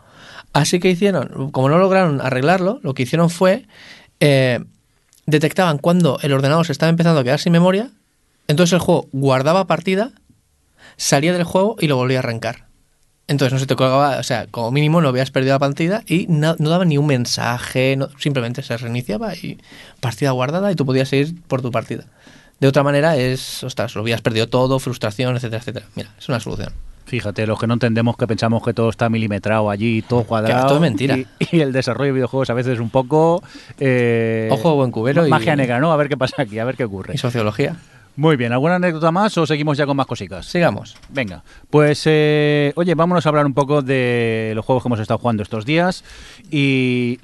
Así que hicieron, como no lograron arreglarlo, lo que hicieron fue eh, detectaban cuando el ordenador se estaba empezando a quedar sin memoria, entonces el juego guardaba partida, salía del juego y lo volvía a arrancar. Entonces no se te colgaba, o sea, como mínimo no habías perdido la partida y no, daba ni un mensaje, simplemente se reiniciaba y partida guardada y tú podías seguir por tu partida. De otra manera es, ostras, lo habías perdido todo, frustración, etcétera, etcétera. Mira, es una solución. Fíjate, los que no entendemos que pensamos que todo está milimetrado allí, todo cuadrado. todo es mentira. Y, y el desarrollo de videojuegos a veces es un poco. eh, Ojo buen cubero y- Magia negra, ¿no? A ver qué pasa aquí, a ver qué ocurre. Y sociología. Muy bien, ¿alguna anécdota más o seguimos ya con más cositas? Sigamos. Venga, pues eh, oye, vámonos a hablar un poco de los juegos que hemos estado jugando estos días y,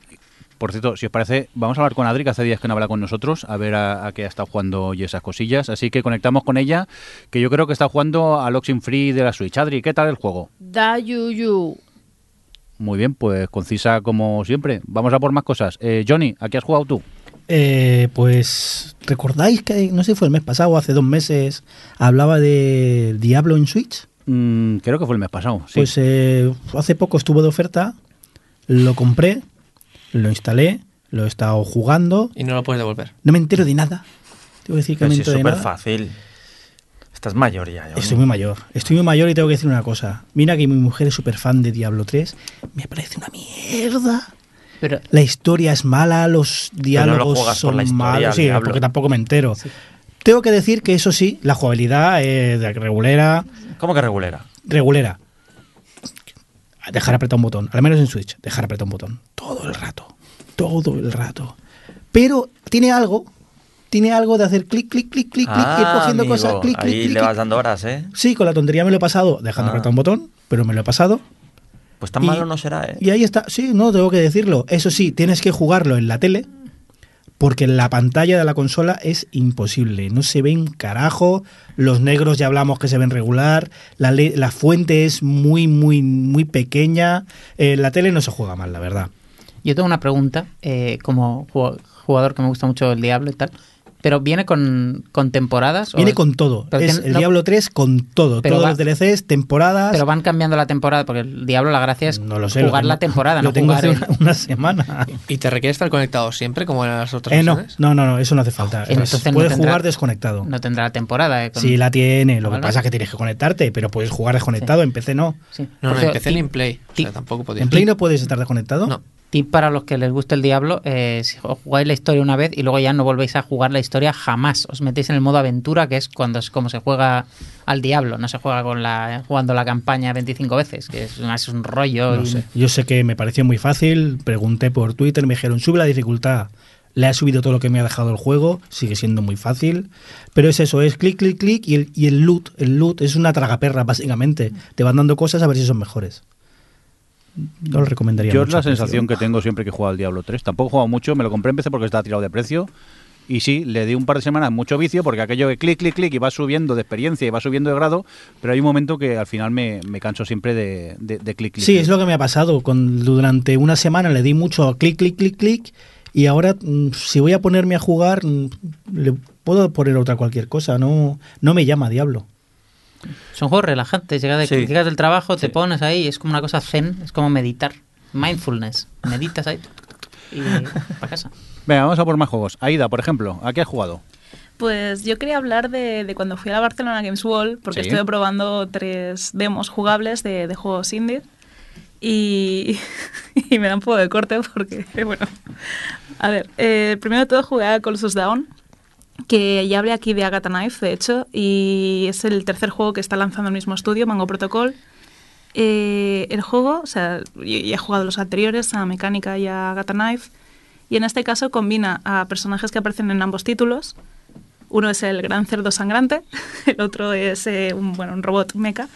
por cierto, si os parece, vamos a hablar con Adri, que hace días que no habla con nosotros, a ver a, a qué ha estado jugando y esas cosillas, así que conectamos con ella, que yo creo que está jugando al Oxin Free de la Switch. Adri, ¿qué tal el juego? Da Yuyu. Muy bien, pues concisa como siempre. Vamos a por más cosas. Eh, Johnny, ¿a qué has jugado tú? Eh, pues, ¿recordáis que, no sé si fue el mes pasado o hace dos meses, hablaba de Diablo en Switch? Mm, creo que fue el mes pasado. Sí. Pues eh, hace poco estuvo de oferta, lo compré, lo instalé, lo he estado jugando, Y no lo puedes devolver. no me entero de nada. Tengo que decir que Pero me si es entero de súper fácil. Estás mayor ya. Estoy muy mayor, estoy muy mayor y tengo que decir una cosa. Mira que mi mujer es súper fan de Diablo 3, me parece una mierda. Pero La historia es mala, los diálogos son la historia, malos, al sí, Diablo. porque tampoco me entero. Tengo que decir que eso sí, la jugabilidad es de regulera, ¿Cómo que regulera? regulera. Dejar apretar un botón, al menos en Switch, dejar apretar un botón. Todo el rato, todo el rato. Pero tiene algo, tiene algo de hacer clic, clic, clic, clic, clic, ir Ah, cogiendo amigo, cosas, clic, clic, Ahí clic, le vas clic. dando horas, ¿eh? Sí, con la tontería me lo he pasado dejando Ah. apretar un botón, pero me lo he pasado. Pues tan Y- malo no será, ¿eh? Y ahí está, sí, no, tengo que decirlo. Eso sí, tienes que jugarlo en la tele, porque la pantalla de la consola es imposible. No se ven carajo, los negros ya hablamos que se ven regular, la, la fuente es muy, muy, muy pequeña. En la tele no se juega mal, la verdad. yo tengo una pregunta, eh, como ju- jugador que me gusta mucho el Diablo y tal, pero ¿viene con, con temporadas? o Viene con todo. pero Es tiene- el no- Diablo 3 con todo. Pero Todos va- los DLCs, temporadas. Pero van cambiando la temporada, porque el Diablo la gracia es no lo sé. jugar lo la temporada, Lo no tengo jugar hace el- una, una semana. ¿Y te requiere estar conectado siempre como en las otras Eh, no, no, no, no, eso no hace falta. Oh, entonces no puedes tendrá- jugar desconectado. No tendrá la temporada. eh, con- Sí, la tiene. Lo que Vale. pasa es que tienes que conectarte, pero puedes jugar desconectado. En PC no. Sí. No, no, en PC ni en Play. O ti- sea, tampoco podía. ¿En Play no puedes estar desconectado? No. Tip para los que les guste el Diablo, eh, si jugáis la historia una vez y luego ya no volvéis a jugar la historia jamás. Os metéis en el modo aventura, que es cuando es como se juega al Diablo, no se juega con la jugando la campaña 25 veces, que es, es un rollo. No y- sé. Yo sé que me pareció muy fácil, pregunté por Twitter, me dijeron, sube la dificultad. Le ha subido todo lo que me ha dejado el juego, sigue siendo muy fácil. Pero es eso, es clic, clic, clic y el, y el loot. El loot es una tragaperra, básicamente. Te van dando cosas a ver si son mejores. No lo recomendaría Yo es la sensación que tengo siempre que juego al Diablo 3. Tampoco he jugado mucho, me lo compré en PC porque estaba tirado de precio. Y sí, le di un par de semanas mucho vicio porque aquello de clic, clic, clic y va subiendo de experiencia y va subiendo de grado, pero hay un momento que al final me, me canso siempre de, de, de clic, clic. Sí, clic. es lo que me ha pasado. Con, durante una semana le di mucho clic, clic, clic, clic. Y ahora, mm, si voy a ponerme a jugar, mm, le puedo poner otra cualquier cosa. No, no me llama Diablo. Son juegos relajantes. Llegas, de- Sí. llegas del trabajo, te Sí. pones ahí, es como una cosa zen, es como meditar. Mindfulness. Meditas ahí y para casa. Venga, vamos a por más juegos. Aida, por ejemplo, ¿a qué has jugado? Pues yo quería hablar de, de cuando fui a la Barcelona Games World, porque Sí. estuve probando tres demos jugables de, de juegos indie. Y, y me da un poco de corte porque, bueno. A ver, eh, primero de todo jugué a Colossus Down, que ya hablé aquí de Agatha Knife, de hecho, y es el tercer juego que está lanzando el mismo estudio, Mango Protocol. Eh, el juego, o sea, ya he jugado los anteriores, a Mecánica y a Agatha Knife, y en este caso combina a personajes que aparecen en ambos títulos. Uno es el gran cerdo sangrante, el otro es eh, un, bueno, un robot mecha.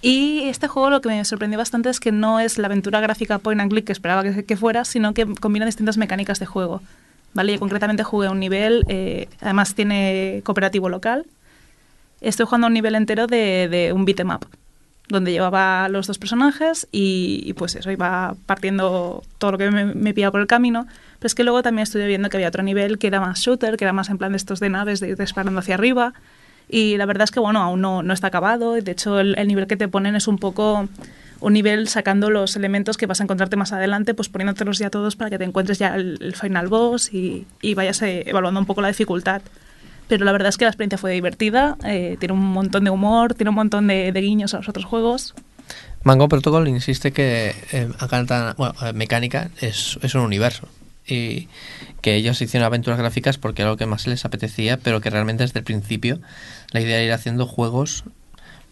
Y este juego lo que me sorprendió bastante es que no es la aventura gráfica point and click que esperaba que fuera, sino que combina distintas mecánicas de juego. ¿Vale? Yo concretamente jugué a un nivel, eh, además tiene cooperativo local. Estoy jugando a un nivel entero de, de un beat'em up, donde llevaba los dos personajes y, y pues eso, iba partiendo todo lo que me, me pillaba por el camino. Pero es que luego también estuve viendo que había otro nivel que era más shooter, que era más en plan de estos de naves, de ir disparando hacia arriba. Y la verdad es que, bueno, aún no, no está acabado. De hecho, el, el nivel que te ponen es un poco un nivel sacando los elementos que vas a encontrarte más adelante, pues poniéndotelos ya todos para que te encuentres ya el, final boss y, y vayas eh, evaluando un poco la dificultad. Pero la verdad es que la experiencia fue divertida, eh, tiene un montón de humor, tiene un montón de, de guiños a los otros juegos. Mango Protocol insiste que eh, Agatha- bueno, eh, Mecánica es, es un universo y que ellos hicieron aventuras gráficas porque era lo que más les apetecía, pero que realmente desde el principio la idea era ir haciendo juegos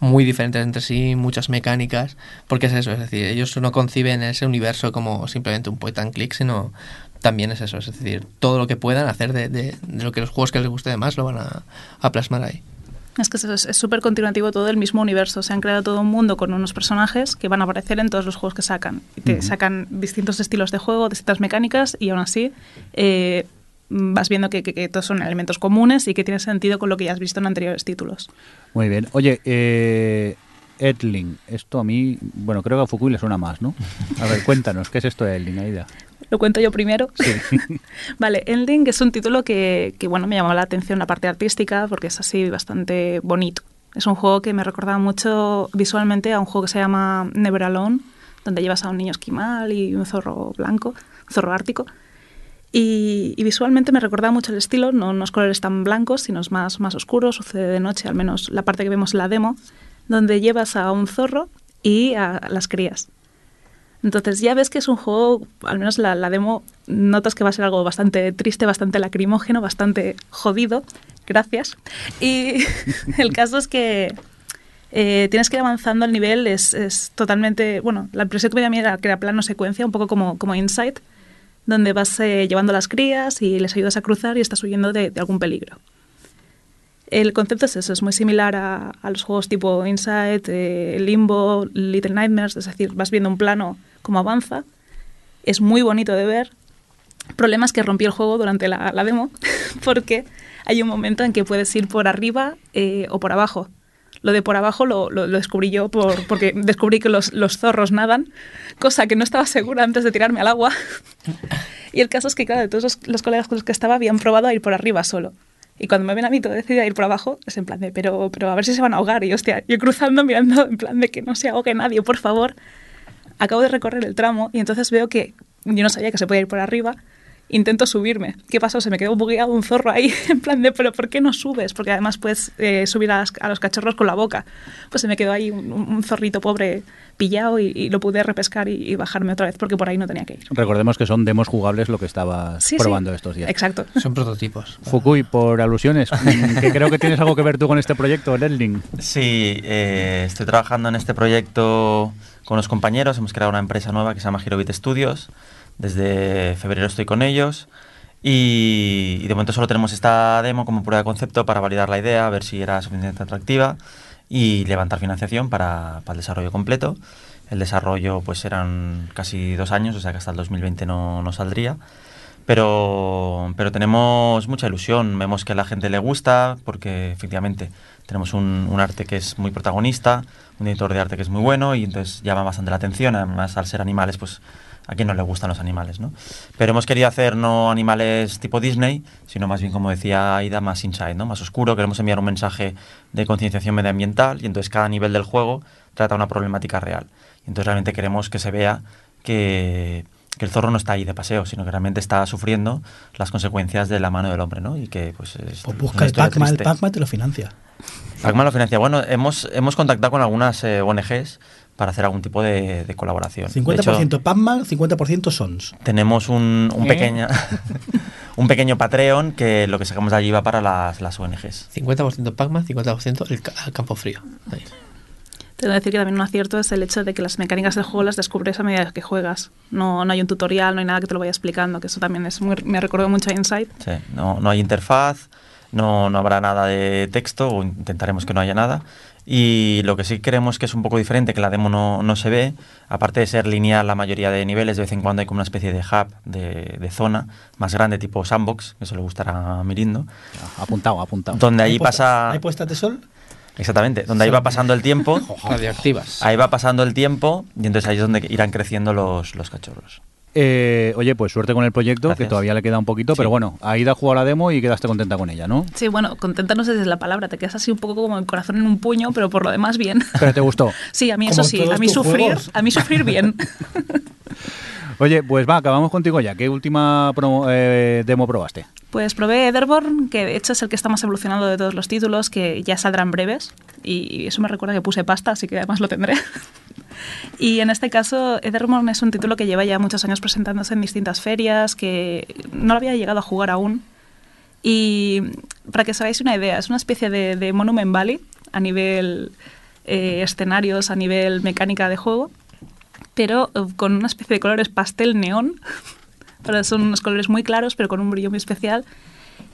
muy diferentes entre sí, muchas mecánicas, porque es eso, es decir, ellos no conciben ese universo como simplemente un point and click, sino también es eso, es decir, todo lo que puedan hacer de, de- de lo que los juegos que les guste más lo van a, a plasmar ahí. Es que es es súper continuativo todo el mismo universo. Se han creado todo un mundo con unos personajes que van a aparecer en todos los juegos que sacan. Y te sacan distintos estilos de juego, distintas mecánicas y aún así eh, vas viendo que, que- que todos son elementos comunes y que tienen sentido con lo que ya has visto en anteriores títulos. Muy bien. Oye, eh, Edling, esto a mí, bueno, creo que a Fukui le suena más, ¿no? A ver, cuéntanos, ¿qué es esto de Edling, Aida? Lo cuento yo primero. Sí. Vale, Ending es un título que, que, bueno, me llamó la atención la parte artística porque es así bastante bonito. Es un juego que me recordaba mucho visualmente a un juego que se llama Never Alone, donde llevas a un niño esquimal y un zorro blanco, un zorro ártico. Y, visualmente me recordaba mucho el estilo, no unos colores tan blancos, sino más, más oscuro, sucede de noche, al menos la parte que vemos en la demo, donde llevas a un zorro y a las crías. Entonces ya ves que es un juego, al menos la, demo, notas que va a ser algo bastante triste, bastante lacrimógeno, bastante jodido. Gracias. Y el caso es que eh, tienes que ir avanzando el nivel, es, es totalmente, bueno, la impresión que me a mí era que era plano secuencia, un poco como, como Insight, donde vas eh, llevando las crías y les ayudas a cruzar y estás huyendo de, algún peligro. El concepto es eso, es muy similar a, los juegos tipo Inside, eh, Limbo, Little Nightmares, es decir, vas viendo un plano como avanza. Es muy bonito de ver. Problema es que rompí el juego durante la, la demo, porque hay un momento en que puedes ir por arriba eh, o por abajo. Lo de por abajo lo, lo- lo descubrí yo por, porque descubrí que los, los zorros nadan, cosa que no estaba segura antes de tirarme al agua. Y el caso es que, claro, de todos los, los colegas con los que estaba habían probado a ir por arriba solo. Y cuando me ven a mí todo decidido a ir por abajo, es en plan de, pero, pero a ver si se van a ahogar. Y hostia, yo cruzando, mirando en plan de que no se ahogue nadie, por favor. Acabo de recorrer el tramo y entonces veo que yo no sabía que se podía ir por arriba. Intento subirme. ¿Qué pasó? Se me quedó bugueado un zorro ahí, en plan de, pero ¿por qué no subes? Porque además puedes eh, subir a, las- a los cachorros con la boca. Pues se me quedó ahí un, un zorrito pobre pillado y, y lo pude repescar y, y bajarme otra vez porque por ahí no tenía que ir. Recordemos que son demos jugables lo que estabas Sí, sí. probando estos días. Exacto. Son prototipos. Fukui, por alusiones, que creo que tienes algo que ver tú con este proyecto, Ledling. Sí, eh, estoy trabajando en este proyecto con los compañeros. Hemos creado una empresa nueva que se llama Girobit Studios. Desde febrero estoy con ellos. Y, y de momento solo tenemos esta demo como prueba de concepto para validar la idea, ver si era suficientemente atractiva y levantar financiación para, para el desarrollo completo. El desarrollo pues eran casi dos años, o sea que hasta el 2020 no, no saldría. Pero, pero tenemos mucha ilusión, vemos que a la gente le gusta, porque efectivamente tenemos un, un arte que es muy protagonista, un editor de arte que es muy bueno y entonces llama bastante la atención, además al ser animales, pues a quién no le gustan los animales, ¿no? Pero hemos querido hacer no animales tipo Disney, sino más bien, como decía Aida, más inside, ¿no? Más oscuro, queremos enviar un mensaje de concienciación medioambiental y entonces cada nivel del juego trata una problemática real. Y entonces realmente queremos que se vea que, que el zorro no está ahí de paseo, sino que realmente está sufriendo las consecuencias de la mano del hombre, ¿no? Y que pues es Pues busca el Pacma, el. Pacma te lo financia. Pacma lo financia. Bueno, hemos, hemos contactado con algunas eh, ONGs para hacer algún tipo de, de colaboración. De 50% hecho, Pacman, 50% Sons. tenemos un, un ¿Eh? pequeño un pequeño Patreon que lo que sacamos de allí va para las, las ONGs. 50% Pac-Man, 50% el, al campo frío. Ahí. Tengo que decir que también un acierto es el hecho de que las mecánicas del juego las descubres a medida que juegas. No, no hay un tutorial, no hay nada que te lo vaya explicando, que eso también es muy, me recordó mucho a Inside. Sí, no, no hay interfaz, no, no habrá nada de texto, o intentaremos que no haya nada. Y lo que sí creemos que es un poco diferente, que la demo no, no se ve, aparte de ser lineal la mayoría de niveles, de vez en cuando hay como una especie de hub, de, de zona más grande, tipo sandbox, que eso le gustará a Mirindo, Apuntado, apuntado. donde ¿Hay ahí puesta- pasa... ¿Hay puestas de sol? Exactamente, donde ahí va pasando el tiempo, Radioactivas. ahí va pasando el tiempo, y entonces ahí es donde irán creciendo los, los cachorros. Eh, oye, pues suerte con el proyecto, que todavía le queda un poquito, Sí. pero bueno, Aida jugó a la demo y quedaste contenta con ella, ¿no? Sí, bueno, contenta no sé si es la palabra, te quedas así un poco como el corazón en un puño, pero por lo demás bien. Pero te gustó. Sí, a mí Como eso sí, a mí sufrir, juegos. a mí sufrir bien. Oye, pues va, acabamos contigo ya. ¿Qué última promo- eh, demo probaste? Pues probé Etherborn, que de hecho es el que está más evolucionado de todos los títulos, que ya saldrán breves. Y eso me recuerda que puse pasta, así que además lo tendré. Y en este caso, Etherborn es un título que lleva ya muchos años presentándose en distintas ferias, que no lo había llegado a jugar aún. Y para que os hagáis una idea, es una especie de, de Monument Valley a nivel eh, escenarios, a nivel mecánica de juego, pero eh, con una especie de colores pastel neón. Pero son unos colores muy claros, pero con un brillo muy especial.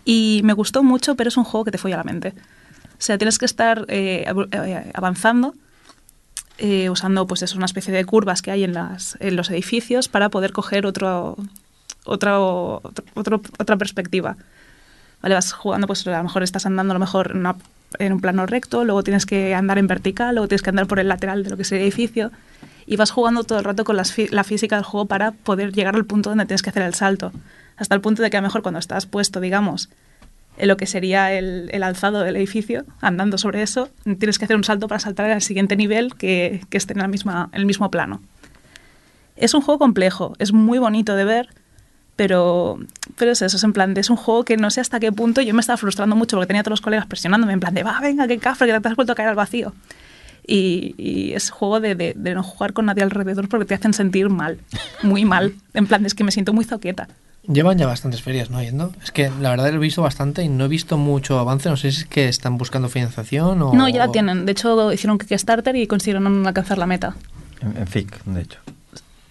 Y me gustó mucho, pero es un juego que te folla la mente. O sea, tienes que estar eh, eh, avanzando, eh, usando pues eso, una especie de curvas que hay en, las, en los edificios para poder coger otro, otro, otro- otra perspectiva. ¿Vale? Vas jugando, pues a lo mejor estás andando a lo mejor en, una- en un plano recto, luego tienes que andar en vertical, luego tienes que andar por el lateral de lo que es el edificio. Y vas jugando todo el rato con la física del juego para poder llegar al punto donde tienes que hacer el salto. Hasta el punto de que a lo mejor cuando estás puesto, digamos, en lo que sería el, el alzado del edificio, andando sobre eso, tienes que hacer un salto para saltar al siguiente nivel que, que esté en, la misma, en el mismo plano. Es un juego complejo, es muy bonito de ver, pero, pero es eso, es en plan de, es un juego que no sé hasta qué punto yo me estaba frustrando mucho porque tenía a todos los colegas presionándome en plan de, va, venga, que cafre, que te has vuelto a caer al vacío. Y, y es juego de, de- de no jugar con nadie alrededor porque te hacen sentir mal, muy mal. En plan, es que me siento muy zoqueta. Llevan ya bastantes ferias, ¿no? Yendo. Es que la verdad lo he visto bastante y no he visto mucho avance. No sé si es que están buscando financiación o. No, ya la tienen. De hecho, hicieron Kickstarter y consiguieron alcanzar la meta. En, en FIC, de hecho.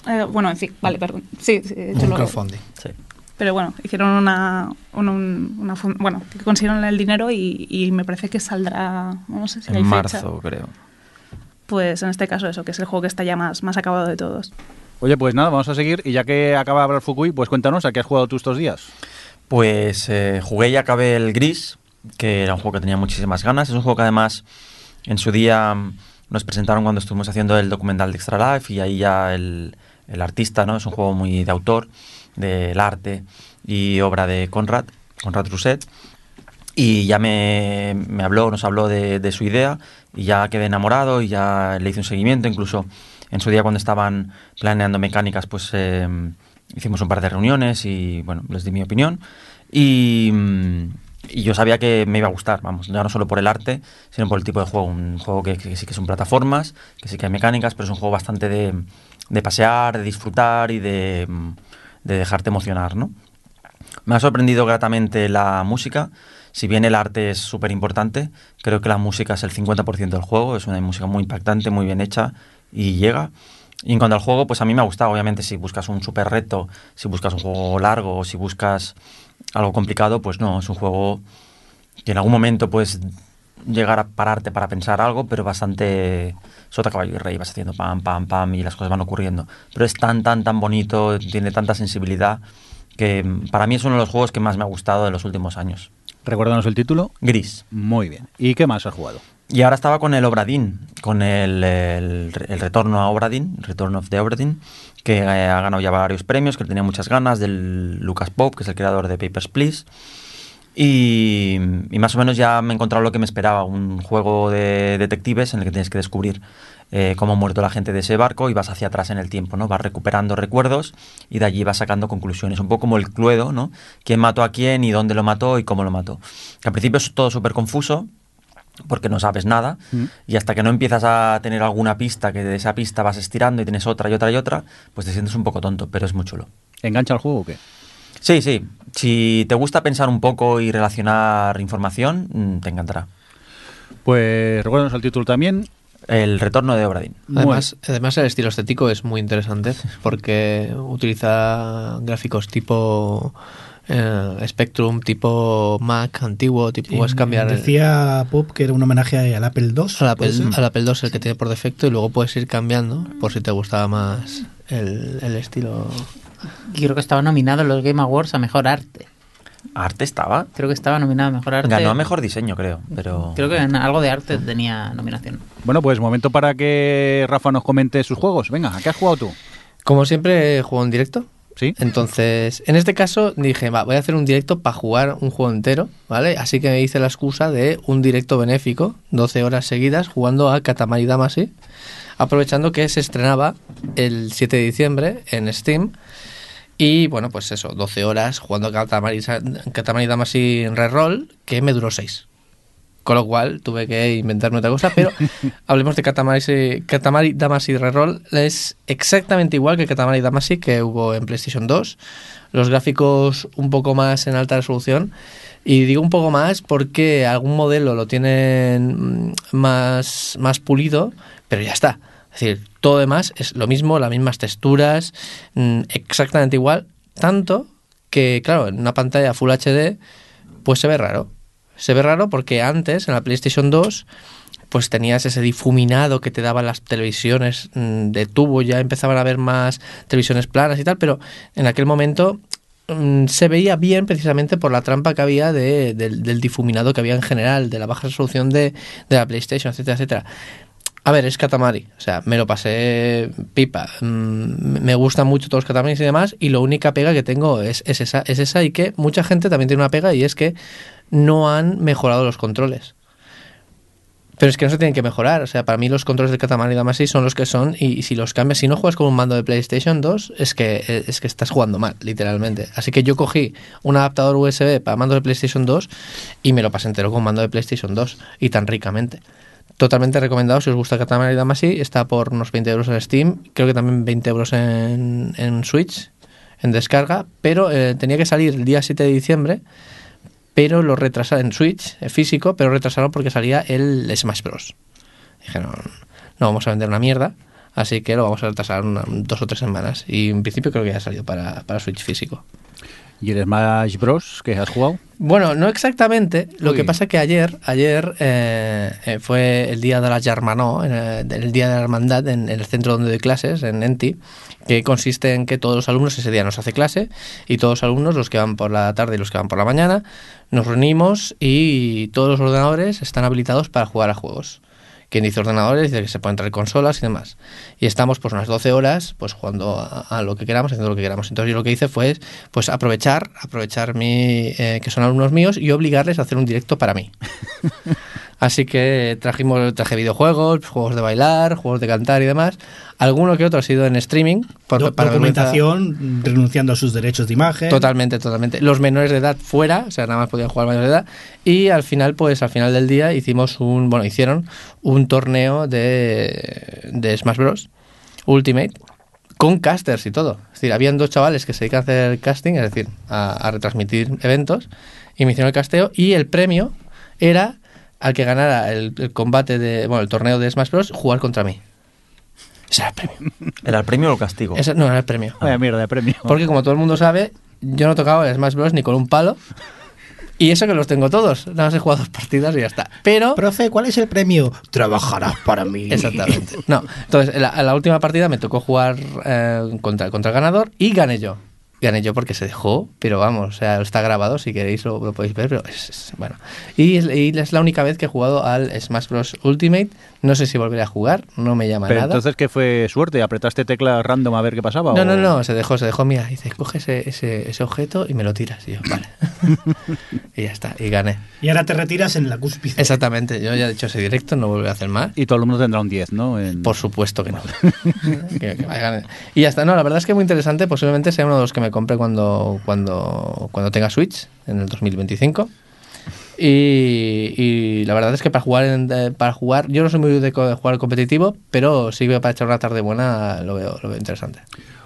Eh, bueno, en fin, vale, perdón. Sí, sí, Un lo- crowdfunding. Sí. Pero bueno, hicieron una, un- un- una fun- bueno, consiguieron el dinero y, y me parece que saldrá, no sé si hay En fecha. marzo, creo. Pues en este caso eso, que es el juego que está ya más, más acabado de todos. Oye, pues nada, vamos a seguir. Y ya que acaba de hablar Fukui, pues cuéntanos a qué has jugado tú estos días. Pues eh, jugué y acabé el Gris, que era un juego que tenía muchísimas ganas. Es un juego que además en su día mm, nos presentaron cuando estuvimos haciendo el documental de Extra Life y ahí ya el, el artista, ¿no? Es un juego muy de autor, del arte y obra de Conrad, Conrad Rousset. Y ya me, me habló, nos habló de, de su idea y ya quedé enamorado y ya le hice un seguimiento, incluso en su día cuando estaban planeando mecánicas, pues eh, hicimos un par de reuniones y bueno, les di mi opinión. Y, mm, y yo sabía que me iba a gustar, vamos, ya no solo por el arte, sino por el tipo de juego. Un juego que, que sí que son plataformas, que sí que hay mecánicas, pero es un juego bastante de, de pasear, de disfrutar y de, mm, de dejarte emocionar, ¿no? Me ha sorprendido gratamente la música. Si bien el arte es súper importante, creo que la música es el 50% del juego. Es una música muy impactante, muy bien hecha y llega. Y en cuanto al juego, pues a mí me ha gustado. Obviamente, si buscas un super reto, si buscas un juego largo o si buscas algo complicado, pues no, es un juego que en algún momento puedes llegar a pararte para pensar algo, pero bastante sota caballo y rey, vas haciendo pam, pam, pam y las cosas van ocurriendo. Pero es tan, tan, tan bonito, tiene tanta sensibilidad que mm, para mí es uno de los juegos que más me ha gustado de los últimos años. Recuérdanos el título. Gris. Muy bien. ¿Y qué más has jugado? Y ahora estaba con el Obradin, con el, el- el retorno a Obradin, Return of the Obradin, que eh, ha ganado ya varios premios, que tenía muchas ganas, del Lucas Pop, que es el creador de Papers, Please. Y, y más o menos ya me he encontrado lo que me esperaba, un juego de detectives en el que tienes que descubrir eh, cómo ha muerto la gente de ese barco y vas hacia atrás en el tiempo, ¿no? Vas recuperando recuerdos y de allí vas sacando conclusiones, un poco como el Cluedo, ¿no? Quién mató a quién y dónde lo mató y cómo lo mató. Que al principio es todo súper confuso, porque no sabes nada Mm. y hasta que no empiezas a tener alguna pista, que de esa pista vas estirando y tienes otra y otra y otra, pues te sientes un poco tonto, pero es muy chulo. ¿Engancha el juego o qué? Sí, sí, si te gusta pensar un poco y relacionar información, mm, te encantará. Pues recuérdanos el título también. El retorno de Obradin. Además, además el estilo estético es muy interesante porque utiliza gráficos tipo eh, Spectrum, tipo Mac antiguo, tipo puedes cambiar el- Decía Pop que era un homenaje al Apple II. al Apple, II el que tiene por defecto y luego puedes ir cambiando por si te gustaba más el, el estilo. Creo que estaba nominado en los Game Awards a Mejor Arte. Arte estaba. Creo que estaba nominado a Mejor Arte. Ganó a mejor diseño, creo, pero... Creo que en algo de arte tenía nominación. Bueno, pues momento para que Rafa nos comente sus juegos. Venga, ¿a qué has jugado tú? Como siempre juego en directo. ¿Sí? Entonces, en este caso dije, va, voy a hacer un directo para jugar un juego entero, ¿vale? Así que me hice la excusa de un directo benéfico, 12 horas seguidas, jugando a Katamari Damacy, aprovechando que se estrenaba el 7 de diciembre en Steam. Y bueno, pues eso, 12 horas jugando a Katamari, Katamari Damacy en Reroll, que me duró 6. Con lo cual tuve que inventarme otra cosa, pero hablemos de Katamari, Katamari Damacy Reroll. Es exactamente igual que Katamari Damacy que hubo en PlayStation 2. Los gráficos un poco más en alta resolución. Y digo un poco más porque algún modelo lo tienen mm, más, más pulido, pero ya está. Es decir, todo demás es lo mismo, las mismas texturas, mm, exactamente igual. Tanto que, claro, en una pantalla Full HD, pues se ve raro. Se ve raro porque antes, en la PlayStation 2, pues tenías ese difuminado que te daban las televisiones mm, de tubo, ya empezaban a haber más televisiones planas y tal, pero en aquel momento mm, se veía bien precisamente por la trampa que había de- del, del difuminado que había en general, de la baja resolución de, de la PlayStation, etcétera, etcétera. A ver, es Katamari. O sea, me lo pasé pipa. Mm, Me gustan mucho todos los Katamaris y demás. Y la única pega que tengo es, es esa. Es esa y que mucha gente también tiene una pega y es que no han mejorado los controles. Pero es que no se tienen que mejorar. O sea, para mí los controles de Katamari Damacy son los que son. Y si los cambias, si no juegas con un mando de PlayStation 2, es que, es que estás jugando mal, literalmente. Así que yo cogí un adaptador USB para mando de PlayStation 2 y me lo pasé entero con mando de PlayStation 2. Y tan ricamente. Totalmente recomendado si os gusta Katamari Damacy. Está por unos 20 euros en Steam. Creo que también 20 euros en, en Switch, en descarga. Pero eh, tenía que salir el día 7 de diciembre. Pero lo retrasaron en Switch, eh, físico, pero retrasaron porque salía el Smash Bros. Dijeron, no vamos a vender una mierda. Así que lo vamos a retrasar una- dos o tres semanas. Y en principio creo que ya ha salido para, para Switch físico. ¿Y el Smash Bros. que has jugado? Bueno, no exactamente. Lo Uy. que pasa es que ayer, ayer eh, eh, fue el día de la Germanó, eh, el día de la hermandad en, en el centro donde doy clases, en Enti, que consiste en que todos los alumnos ese día nos hace clase y todos los alumnos, los que van por la tarde y los que van por la mañana, nos reunimos y todos los ordenadores están habilitados para jugar a juegos. Quien dice ordenadores dice que se pueden traer consolas y demás. Y estamos pues unas 12 horas pues jugando a, lo que queramos, haciendo lo que queramos. Entonces yo lo que hice fue pues aprovechar, aprovechar mi, eh, que son alumnos míos y obligarles a hacer un directo para mí. Así que trajimos, traje videojuegos, juegos de bailar, juegos de cantar y demás. Alguno que otro ha sido en streaming. por- Do- para documentación, renunciando a sus derechos de imagen. Totalmente, totalmente. Los menores de edad fuera, o sea, nada más podían jugar mayores de edad. Y al final, pues al final del día hicimos un, bueno, hicieron un torneo de, de Smash Bros. Ultimate con casters y todo. Es decir, habían dos chavales que se dedican a hacer casting, es decir, a, a retransmitir eventos, y me hicieron el casteo y el premio era al que ganara el, el combate de, bueno, el torneo de Smash Bros. jugar contra mí. Ese era el premio. ¿Era el premio o el castigo? Ese no era el premio. Vaya mierda de premio. Porque como todo el mundo sabe, yo no tocaba el Smash Bros. ni con un palo. Y eso que los tengo todos. Nada más he jugado dos partidas y ya está. Pero... Profe, ¿cuál es el premio? Trabajarás para mí. Exactamente. No, entonces en la, en la última partida me tocó jugar eh, contra, contra el ganador y gané yo. Gané yo porque se dejó, pero vamos, o sea, está grabado, si queréis lo, podéis ver, pero es, es- bueno. Y es, y es la única vez que he jugado al Smash Bros. Ultimate. No sé si volveré a jugar, no me llama Pero nada. entonces, ¿qué fue suerte? ¿Apretaste tecla random a ver qué pasaba? No, o- no, no, se dejó, se dejó. Mira, dice, coge ese, ese, ese objeto y me lo tiras. Y yo, vale. y ya está, y gané. Y ahora te retiras en la cúspide. Exactamente, yo ya he hecho ese directo, no volveré a hacer más. Y todo el mundo tendrá un 10, ¿no? En- Por supuesto que no. Que- que vaya, y ya está, no, la verdad es que muy interesante. Posiblemente sea uno de los que me compre cuando, cuando, cuando tenga Switch en el 2025. Y, y la verdad es que para jugar, en- eh, para jugar, yo no soy muy de, jugar competitivo, pero sí que para echar una tarde buena lo veo, lo veo interesante.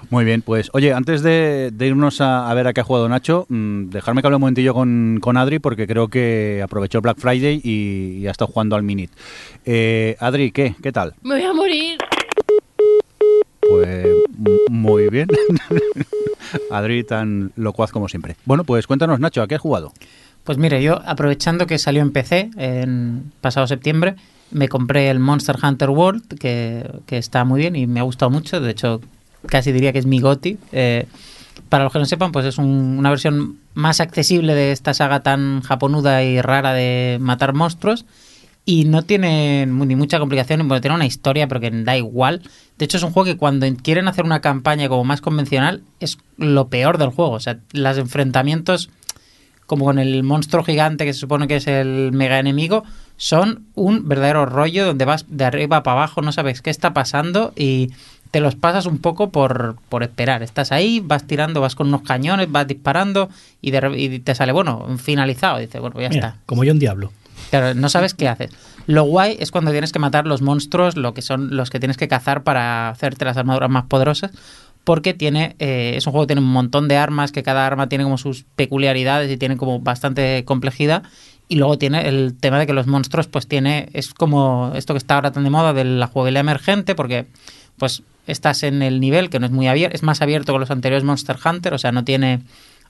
Muy bien, pues oye, antes de, de irnos a, a ver a qué ha jugado Nacho, mm, dejarme que hable un momentillo con, con Adri porque creo que aprovechó Black Friday y, y ha estado jugando al Minit. Eh, Adri, ¿qué? ¿Qué tal? Me voy a morir. Pues muy bien. Adri tan locuaz como siempre. Bueno, pues cuéntanos Nacho, ¿a qué has jugado? Pues mire, yo aprovechando que salió en PC en pasado septiembre, me compré el Monster Hunter World, que, que está muy bien y me ha gustado mucho. De hecho, casi diría que es mi GOTI. Eh, para los que no sepan, pues es un- una versión más accesible de esta saga tan japonuda y rara de matar monstruos. Y no tiene ni mucha complicación, bueno, tiene una historia, pero que da igual. De hecho, es un juego que cuando quieren hacer una campaña como más convencional, es lo peor del juego. O sea, los enfrentamientos como con el monstruo gigante que se supone que es el mega enemigo, son un verdadero rollo donde vas de arriba para abajo, no sabes qué está pasando y te los pasas un poco por, por esperar. Estás ahí, vas tirando, vas con unos cañones, vas disparando y, de y te sale, bueno, finalizado. Dice, bueno, ya Mira, está. como yo un diablo. Claro, no sabes qué haces. Lo guay es cuando tienes que matar los monstruos, lo que son los que tienes que cazar para hacerte las armaduras más poderosas, porque tiene eh, es un juego que tiene un montón de armas, que cada arma tiene como sus peculiaridades y tiene como bastante complejidad. Y luego tiene el tema de que los monstruos, pues tiene, es como esto que está ahora tan de moda de la jugabilidad emergente, porque pues estás en el nivel que no es muy abierto, es más abierto que los anteriores Monster Hunter, o sea, no tiene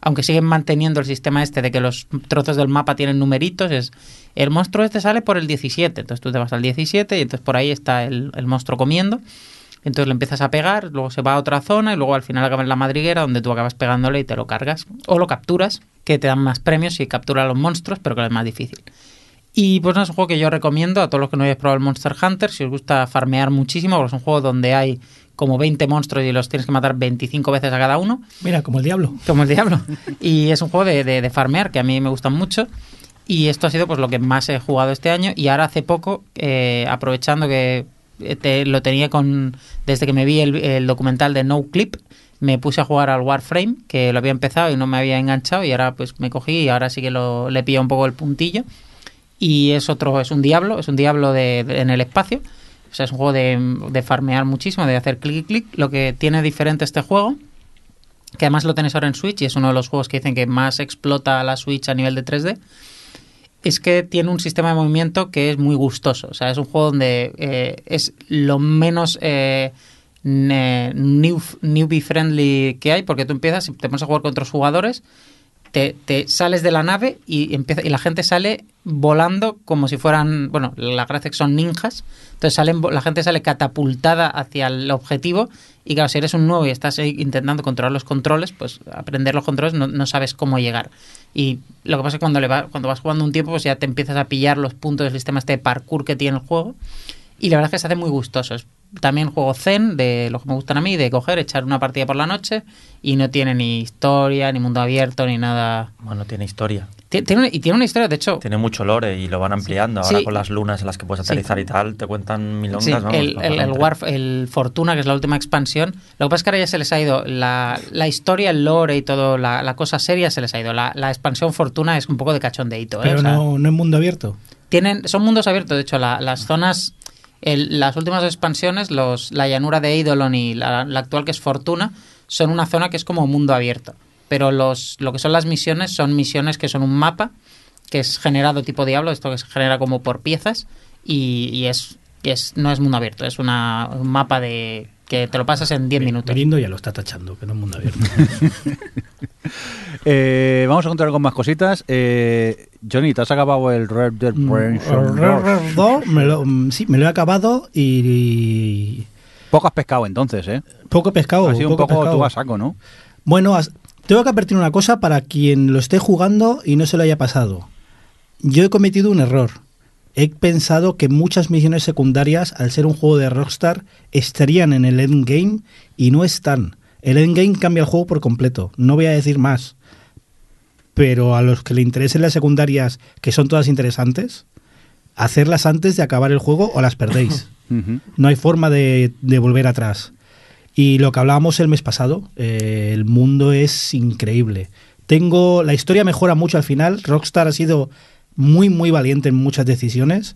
aunque siguen manteniendo el sistema este de que los trozos del mapa tienen numeritos, es el monstruo este sale por el 17, entonces tú te vas al 17 y entonces por ahí está el, el monstruo comiendo, entonces le empiezas a pegar, luego se va a otra zona y luego al final acaba en la madriguera donde tú acabas pegándole y te lo cargas, o lo capturas, que te dan más premios si capturas a los monstruos, pero que es más difícil. Y pues no es un juego que yo recomiendo a todos los que no hayáis probado el Monster Hunter, si os gusta farmear muchísimo, porque es un juego donde hay como 20 monstruos y los tienes que matar 25 veces a cada uno. Mira, como el diablo. Como el diablo. Y es un juego de, de, de farmear que a mí me gustan mucho. Y esto ha sido pues lo que más he jugado este año. Y ahora hace poco, eh, aprovechando que lo tenía con. Desde que me vi el, documental de No Clip, me puse a jugar al Warframe, que lo había empezado y no me había enganchado. Y ahora pues me cogí y ahora sí que lo, le pilla un poco el puntillo. Y es otro, es un diablo, es un diablo de, en el espacio. O sea, es un juego de, de farmear muchísimo, de hacer clic y clic. Lo que tiene diferente este juego que además lo tenéis ahora en Switch y es uno de los juegos que dicen que más explota la Switch a nivel de 3D, es que tiene un sistema de movimiento que es muy gustoso. O sea, es un juego donde eh, es lo menos eh, ne- new, newbie friendly que hay, porque tú empiezas, te pones a jugar con otros jugadores, te, sales de la nave y empieza y la gente sale volando como si fueran, bueno, la gracia que son ninjas, entonces salen, la gente sale catapultada hacia el objetivo y claro, si eres un nuevo y estás intentando controlar los controles, pues aprender los controles no, no sabes cómo llegar. Y lo que pasa es que cuando, le va, cuando vas jugando un tiempo, pues ya te empiezas a pillar los puntos del sistema este de parkour que tiene el juego. Y la verdad es que se hace muy gustoso. También juego zen, de los que me gustan a mí, de coger, echar una partida por la noche y no tiene ni historia, ni mundo abierto, ni nada. Bueno, tiene historia. Ti- Tiene, y tiene una historia, de hecho, Tiene mucho lore y lo van ampliando. Ahora Sí. con las lunas en las que puedes Sí. aterrizar y tal, te cuentan milongas. Sí, vamos, el, el, el. Warf- el Fortuna, que es la última expansión. Lo que pasa es que ahora ya se les ha ido la, la historia, el lore y todo, la, la cosa seria se les ha ido. La, la expansión Fortuna es un poco de cachondeito. ¿eh? Pero O sea, no, no es mundo abierto. tienen, son mundos abiertos, de hecho, la- las zonas, el- las últimas expansiones, los, la llanura de Eidolon y la, actual que es Fortuna, son una zona que es como mundo abierto. Pero los, lo que son las misiones son misiones que son un mapa que es generado tipo Diablo, esto que se genera como por piezas y, y es, es no es mundo abierto, es una, un mapa de que te lo pasas en 10 minutos. Mirindo ya lo está tachando, que no es mundo abierto. Eh, vamos a contar con más cositas. Eh, Johnny, ¿te has acabado el Red Dead Mm, Redemption Red 2? Dead 2, me lo- mm, sí, me lo he acabado y, y Poco has pescado entonces, ¿eh? poco pescado. ha sido un poco pescado. tú a saco, ¿no? Bueno, tengo que advertir una cosa para quien lo esté jugando y no se lo haya pasado. Yo he cometido un error. He pensado que muchas misiones secundarias, al ser un juego de Rockstar, estarían en el endgame y no están. El endgame cambia el juego por completo. No voy a decir más. Pero a los que le interesen las secundarias, que son todas interesantes, hacerlas antes de acabar el juego o las perdéis. No hay forma de, de volver atrás. Y lo que hablábamos el mes pasado, eh, el mundo es increíble. Tengo la historia mejora mucho al final. Rockstar ha sido muy muy valiente en muchas decisiones.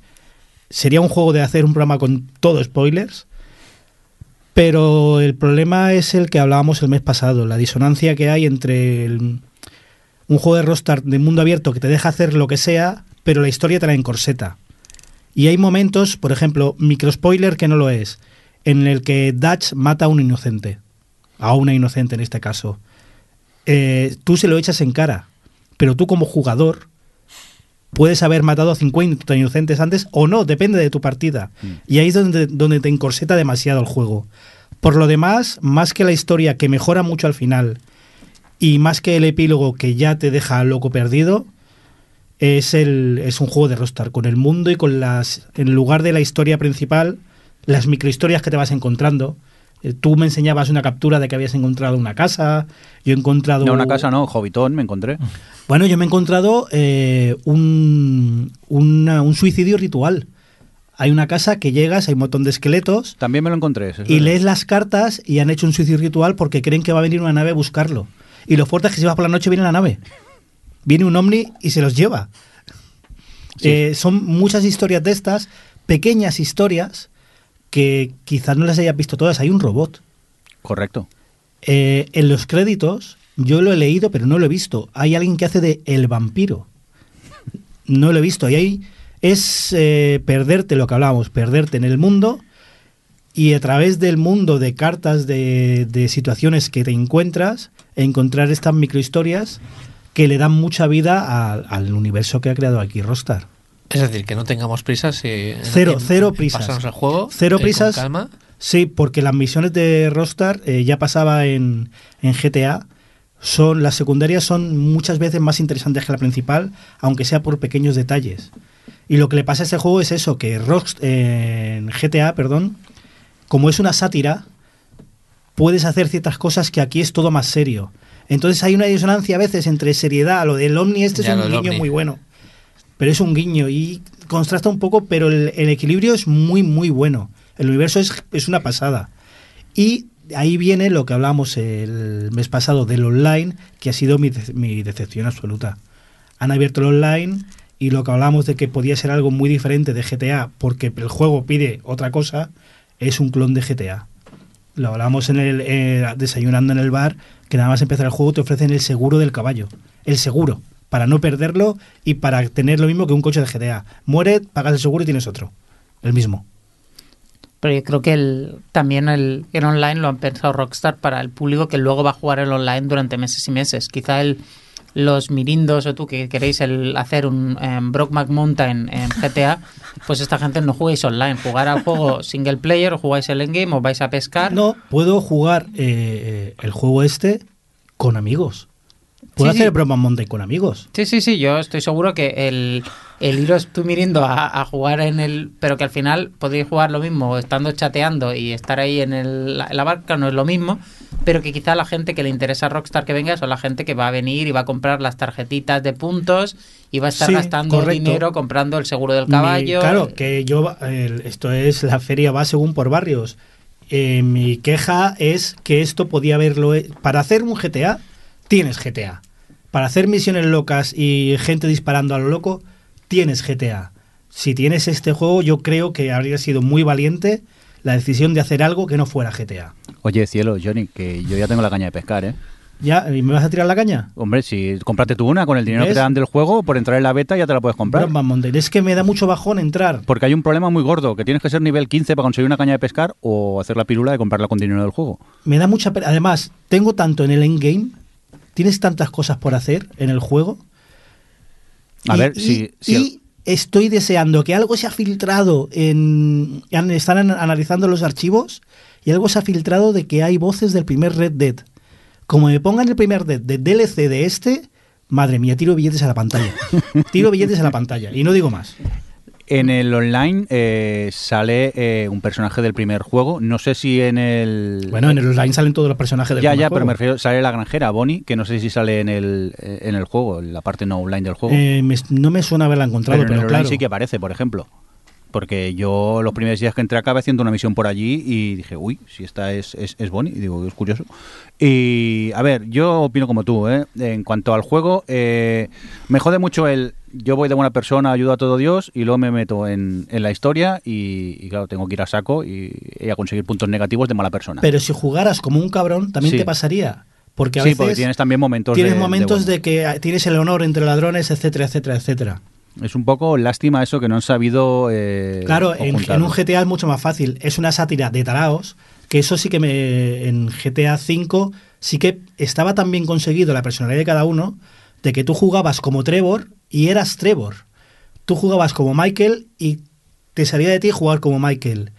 Sería un juego de hacer un programa con todo spoilers. Pero el problema es el que hablábamos el mes pasado, la disonancia que hay entre el- un juego de Rockstar de mundo abierto que te deja hacer lo que sea, pero la historia te la encorseta. Y hay momentos, por ejemplo, micro spoiler que no lo es, en el que Dutch mata a un inocente, a una inocente en este caso. Eh, tú se lo echas en cara, pero tú como jugador puedes haber matado a 50 inocentes antes o no, depende de tu partida. Y ahí es donde, donde te encorseta demasiado el juego. Por lo demás, más que la historia que mejora mucho al final y más que el epílogo que ya te deja loco perdido, es, el, es un juego de Rockstar, con el mundo y con las. En lugar de la historia principal, las microhistorias que te vas encontrando. Eh, Tú me enseñabas una captura de que habías encontrado una casa. Yo he encontrado. No, una casa no, Jovitón me encontré. Bueno, yo me he encontrado eh, un, una- un suicidio ritual. Hay una casa que llegas, hay un montón de esqueletos. También me lo encontré. eso es Y verdad. lees las cartas y han hecho un suicidio ritual porque creen que va a venir una nave a buscarlo. Y lo fuerte es que si vas por la noche viene la nave. Viene un ovni y se los lleva. Eh, son muchas historias de estas, pequeñas historias, que quizás no las hayas visto todas. Hay un robot. Correcto. Eh, en los créditos, yo lo he leído, pero no lo he visto. Hay alguien que hace de El vampiro. No lo he visto. Y ahí es eh, perderte lo que hablábamos, perderte en el mundo y a través del mundo de cartas, de, de situaciones que te encuentras, encontrar estas microhistorias que le dan mucha vida a- al universo que ha creado aquí Rockstar. Es decir, que no tengamos prisas. si- Cero, en- cero prisas. pasarnos el juego. Cero eh, con prisas. calma. Sí, porque las misiones de Rockstar eh, ya pasaba en, en GTA. Son, las secundarias son muchas veces más interesantes que la principal, aunque sea por pequeños detalles. Y lo que le pasa a este juego es eso, que Rockst- eh, en GTA, perdón, como es una sátira, puedes hacer ciertas cosas que aquí es todo más serio. Entonces hay una disonancia a veces entre seriedad, lo del Omni este Ya, es un Omni. muy bueno. Pero es un guiño y contrasta un poco, pero el, equilibrio es muy, muy bueno. El universo es, es una pasada. Y ahí viene lo que hablamos el mes pasado del online, que ha sido mi, mi decepción absoluta. Han abierto el online y lo que hablamos de que podía ser algo muy diferente de GTA porque el juego pide otra cosa, es un clon de GTA. Lo hablamos en el eh, desayunando en el bar, que nada más empezar el juego te ofrecen el seguro del caballo. El seguro, para no perderlo y para tener lo mismo que un coche de GTA. Muere, pagas el seguro y tienes otro. El mismo. Pero yo creo que el, también el, el online lo han pensado Rockstar para el público que luego va a jugar el online durante meses y meses. Quizá el, los mirindos o tú que queréis el, hacer un um, Brockback Mountain en GTA, pues esta gente no jugáis online. Jugar al juego single player o jugáis el endgame o vais a pescar. No, puedo jugar eh, el juego este con amigos. Puedo Sí, hacer sí. el Broman Mountain con amigos. Sí, sí, sí, yo estoy seguro que el, el iros tú mirando a, a jugar en el... Pero que al final podéis jugar lo mismo estando chateando y estar ahí en, el, la, barca no es lo mismo, pero que quizá la gente que le interesa a Rockstar que venga son la gente que va a venir y va a comprar las tarjetitas de puntos y va a estar Sí, gastando correcto. dinero comprando el seguro del Mi- caballo. claro, que yo, el- esto es la feria va según por barrios. Eh, mi queja es que esto podía haberlo. Para hacer un GTA, tienes GTA. Para hacer misiones locas y gente disparando a lo loco, tienes GTA. Si tienes este juego, yo creo que habría sido muy valiente la decisión de hacer algo que no fuera GTA. Oye, cielo, Johnny, que yo ya tengo la caña de pescar, ¿eh? ¿Ya? ¿Y me vas a tirar la caña? Hombre, si comprate tú una con el dinero que te dan del juego, por entrar en la beta ya te la puedes comprar. Mountain. Es que me da mucho bajón entrar. Porque hay un problema muy gordo, que tienes que ser nivel 15 para conseguir una caña de pescar o hacer la pirula de comprarla con dinero del juego. me da mucha pena. Además, tengo tanto en el endgame, tienes tantas cosas por hacer en el juego. A y, ver, y- si... si y estoy deseando que algo se ha filtrado en. Están an- analizando los archivos y algo se ha filtrado de que hay voces del primer Red Dead. Como me pongan el primer Dead de DLC de este, madre mía, tiro billetes a la pantalla. tiro billetes a la pantalla. Y no digo más. En el online eh, sale eh, un personaje del primer juego. No sé si en el. Bueno, en el online salen todos los personajes del Ya, primer ya, pero juego. me refiero, sale la granjera, Bonnie, que no sé si sale en el, eh, en el juego, en la parte no online del juego. Eh, me- no me suena haberla encontrado, pero pero, en el online claro. sí que aparece, por ejemplo. Porque yo los primeros días que entré acabé haciendo una misión por allí y dije, uy, si esta es, es, es Bonnie, y digo, es curioso. Y a ver, yo opino como tú, ¿eh? En cuanto al juego, eh, me jode mucho el yo voy de buena persona, ayudo a todo Dios y luego me meto en, en la historia y, y, claro, tengo que ir a saco y, y a conseguir puntos negativos de mala persona. Pero si jugaras como un cabrón, también Sí. te pasaría. Porque a sí, veces porque tienes también momentos tienes de, momentos bueno. de, que tienes el honor entre ladrones, etcétera, etcétera, etcétera. Es un poco lástima eso que no han sabido. eh, claro, en, en un GTA es mucho más fácil. Es una sátira de taraos, que eso sí que me. En GTA V sí que estaba tan bien conseguido la personalidad de cada uno, de que tú jugabas como Trevor y eras Trevor. Tú jugabas como Michael y te salía de ti jugar como Michael.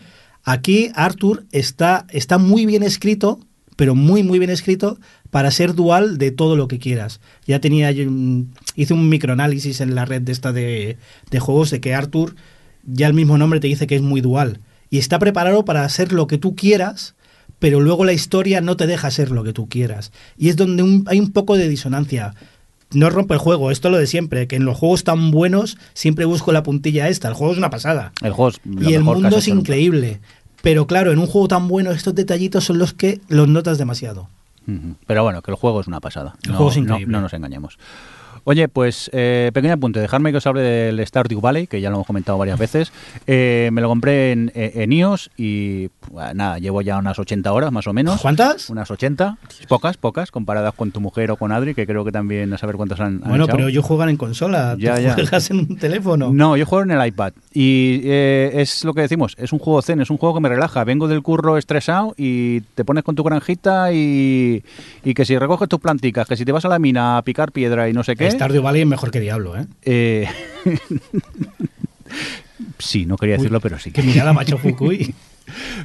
Aquí Arthur está, está muy bien escrito, pero muy, muy bien escrito para ser dual de todo lo que quieras. Ya tenía, hice un microanálisis en la red de esta de, de juegos de que Arthur, ya el mismo nombre te dice que es muy dual. Y está preparado para hacer lo que tú quieras, pero luego la historia no te deja ser lo que tú quieras. Y es donde un- hay un poco de disonancia. No rompe el juego, esto es lo de siempre, que en los juegos tan buenos siempre busco la puntilla esta. El juego es una pasada. El juego es lo Y el mejor mundo es increíble. Pero claro, en un juego tan bueno, estos detallitos son los que los notas demasiado. Pero bueno, que el juego es una pasada. El no, juego es no- increíble. no nos engañemos. Oye, pues eh, pequeño apunte, dejarme que os hable del Stardew Valley, que ya lo hemos comentado varias veces. Eh, me lo compré en, en iOS y pues, nada, llevo ya unas 80 horas más o menos. ¿Cuántas? Unas 80, pocas, pocas, comparadas con tu mujer o con Adri, que creo que también a saber cuántas han, han Bueno, echado. pero ellos juegan en consola, Ya, tú ya. juegas en un teléfono. No, yo juego en el iPad y eh, es lo que decimos, es un juego zen, es un juego que me relaja. Vengo del curro estresado y te pones con tu granjita y, y que si recoges tus planticas, que si te vas a la mina a picar piedra y no sé qué. Stardew Valley es mejor que Diablo, ¿eh? eh, sí, no quería decirlo, pero sí. Que mirada macho Fukui.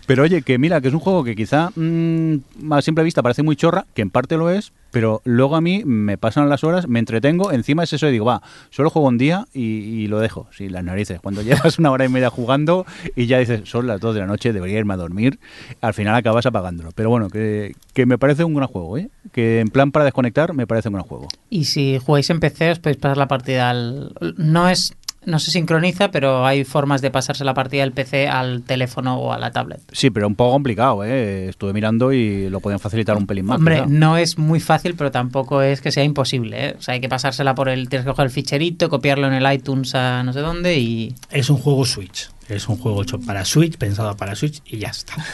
Pero oye, que mira, que es un juego que quizá mm, a simple vista parece muy chorra, que en parte lo es, pero luego a mí me pasan las horas, me entretengo, encima es eso y digo, va, solo juego un día y, lo dejo, sin las narices. Cuando llevas una hora y media jugando y ya dices, son las 2 de la noche, debería irme a dormir, al final acabas apagándolo. Pero bueno, que, que me parece un gran juego, ¿eh? Que en plan para desconectar me parece un gran juego. Y si jugáis en PC os podéis pasar la partida al... No es... No se sincroniza, pero hay formas de pasarse la partida del PC al teléfono o a la tablet. Sí, pero un poco complicado, ¿eh? Estuve mirando y lo podían facilitar un pelín más. Hombre, quizá. no es muy fácil, pero tampoco es que sea imposible. ¿eh? O sea, hay que pasársela por el... Tienes que coger el ficherito, copiarlo en el iTunes a no sé dónde y... Es un juego Switch. Es un juego hecho para Switch, pensado para Switch y ya está.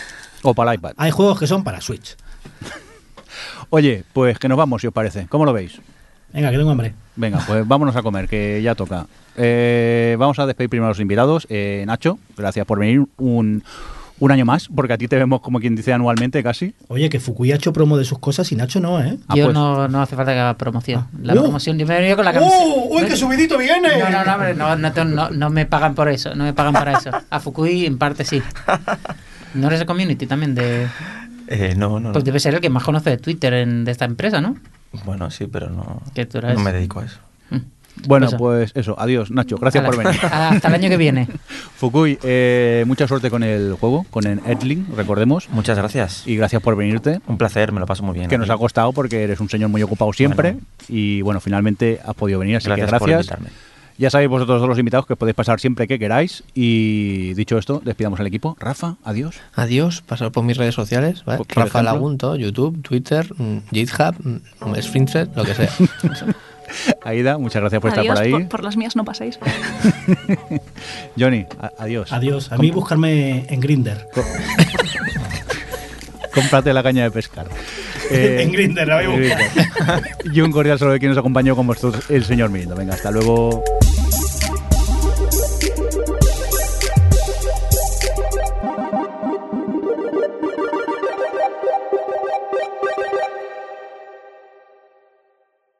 O para el iPad. Hay juegos que son para Switch. Oye, pues que nos vamos, si os parece. ¿Cómo lo veis? Venga, que tengo hambre. Venga, pues vámonos a comer, que ya toca. Eh, vamos a despedir primero a los invitados. Eh, Nacho, gracias por venir un, un año más, porque a ti te vemos como quien dice anualmente casi. Oye, que Fukui ha hecho promo de sus cosas y Nacho no, ¿eh? Ah, yo pues. no, no hace falta que haga promoción. La ¡Uh! promoción, yo me he venido con la camiseta. ¡Oh! ¡Uy, qué subidito viene! No, no, no, hombre, no, no, no, no me pagan por eso, no me pagan para eso. A Fukui en parte sí. No eres de community también de... Eh, no, no. Pues debe ser el que más conoce de Twitter en- de esta empresa, ¿no? Bueno, sí, pero no, Que tú eres- no me dedico a eso. Mm. Bueno, Eso. pues eso, adiós, Nacho, gracias por venir. Hasta el año que viene. Fukui, eh, mucha suerte con el juego, con el Edling, recordemos. Muchas gracias. Y gracias por venirte, Un placer, me lo paso muy bien. que nos ha costado porque eres un señor muy ocupado siempre. Bueno. Y bueno, finalmente has podido venir, así Gracias que por gracias. invitarme. Ya sabéis vosotros todos los invitados que podéis pasar siempre que queráis. Y dicho esto, despidamos al equipo. Rafa, adiós. Adiós, pasar por mis redes sociales, ¿vale? Rafa. Lagunto, YouTube, Twitter, mm, GitHub, mm, Sprinter, lo que sea. Aida, muchas gracias por Adiós, estar por ahí. por, por las mías no paséis. Johnny, a- adiós. Adiós. A mí buscarme en Grinder. Cómprate la caña de pescar. Eh, En Grindr, la voy a buscar. y un cordial saludo de quien nos acompañó con vosotros, el señor Mirindo. Venga, hasta luego.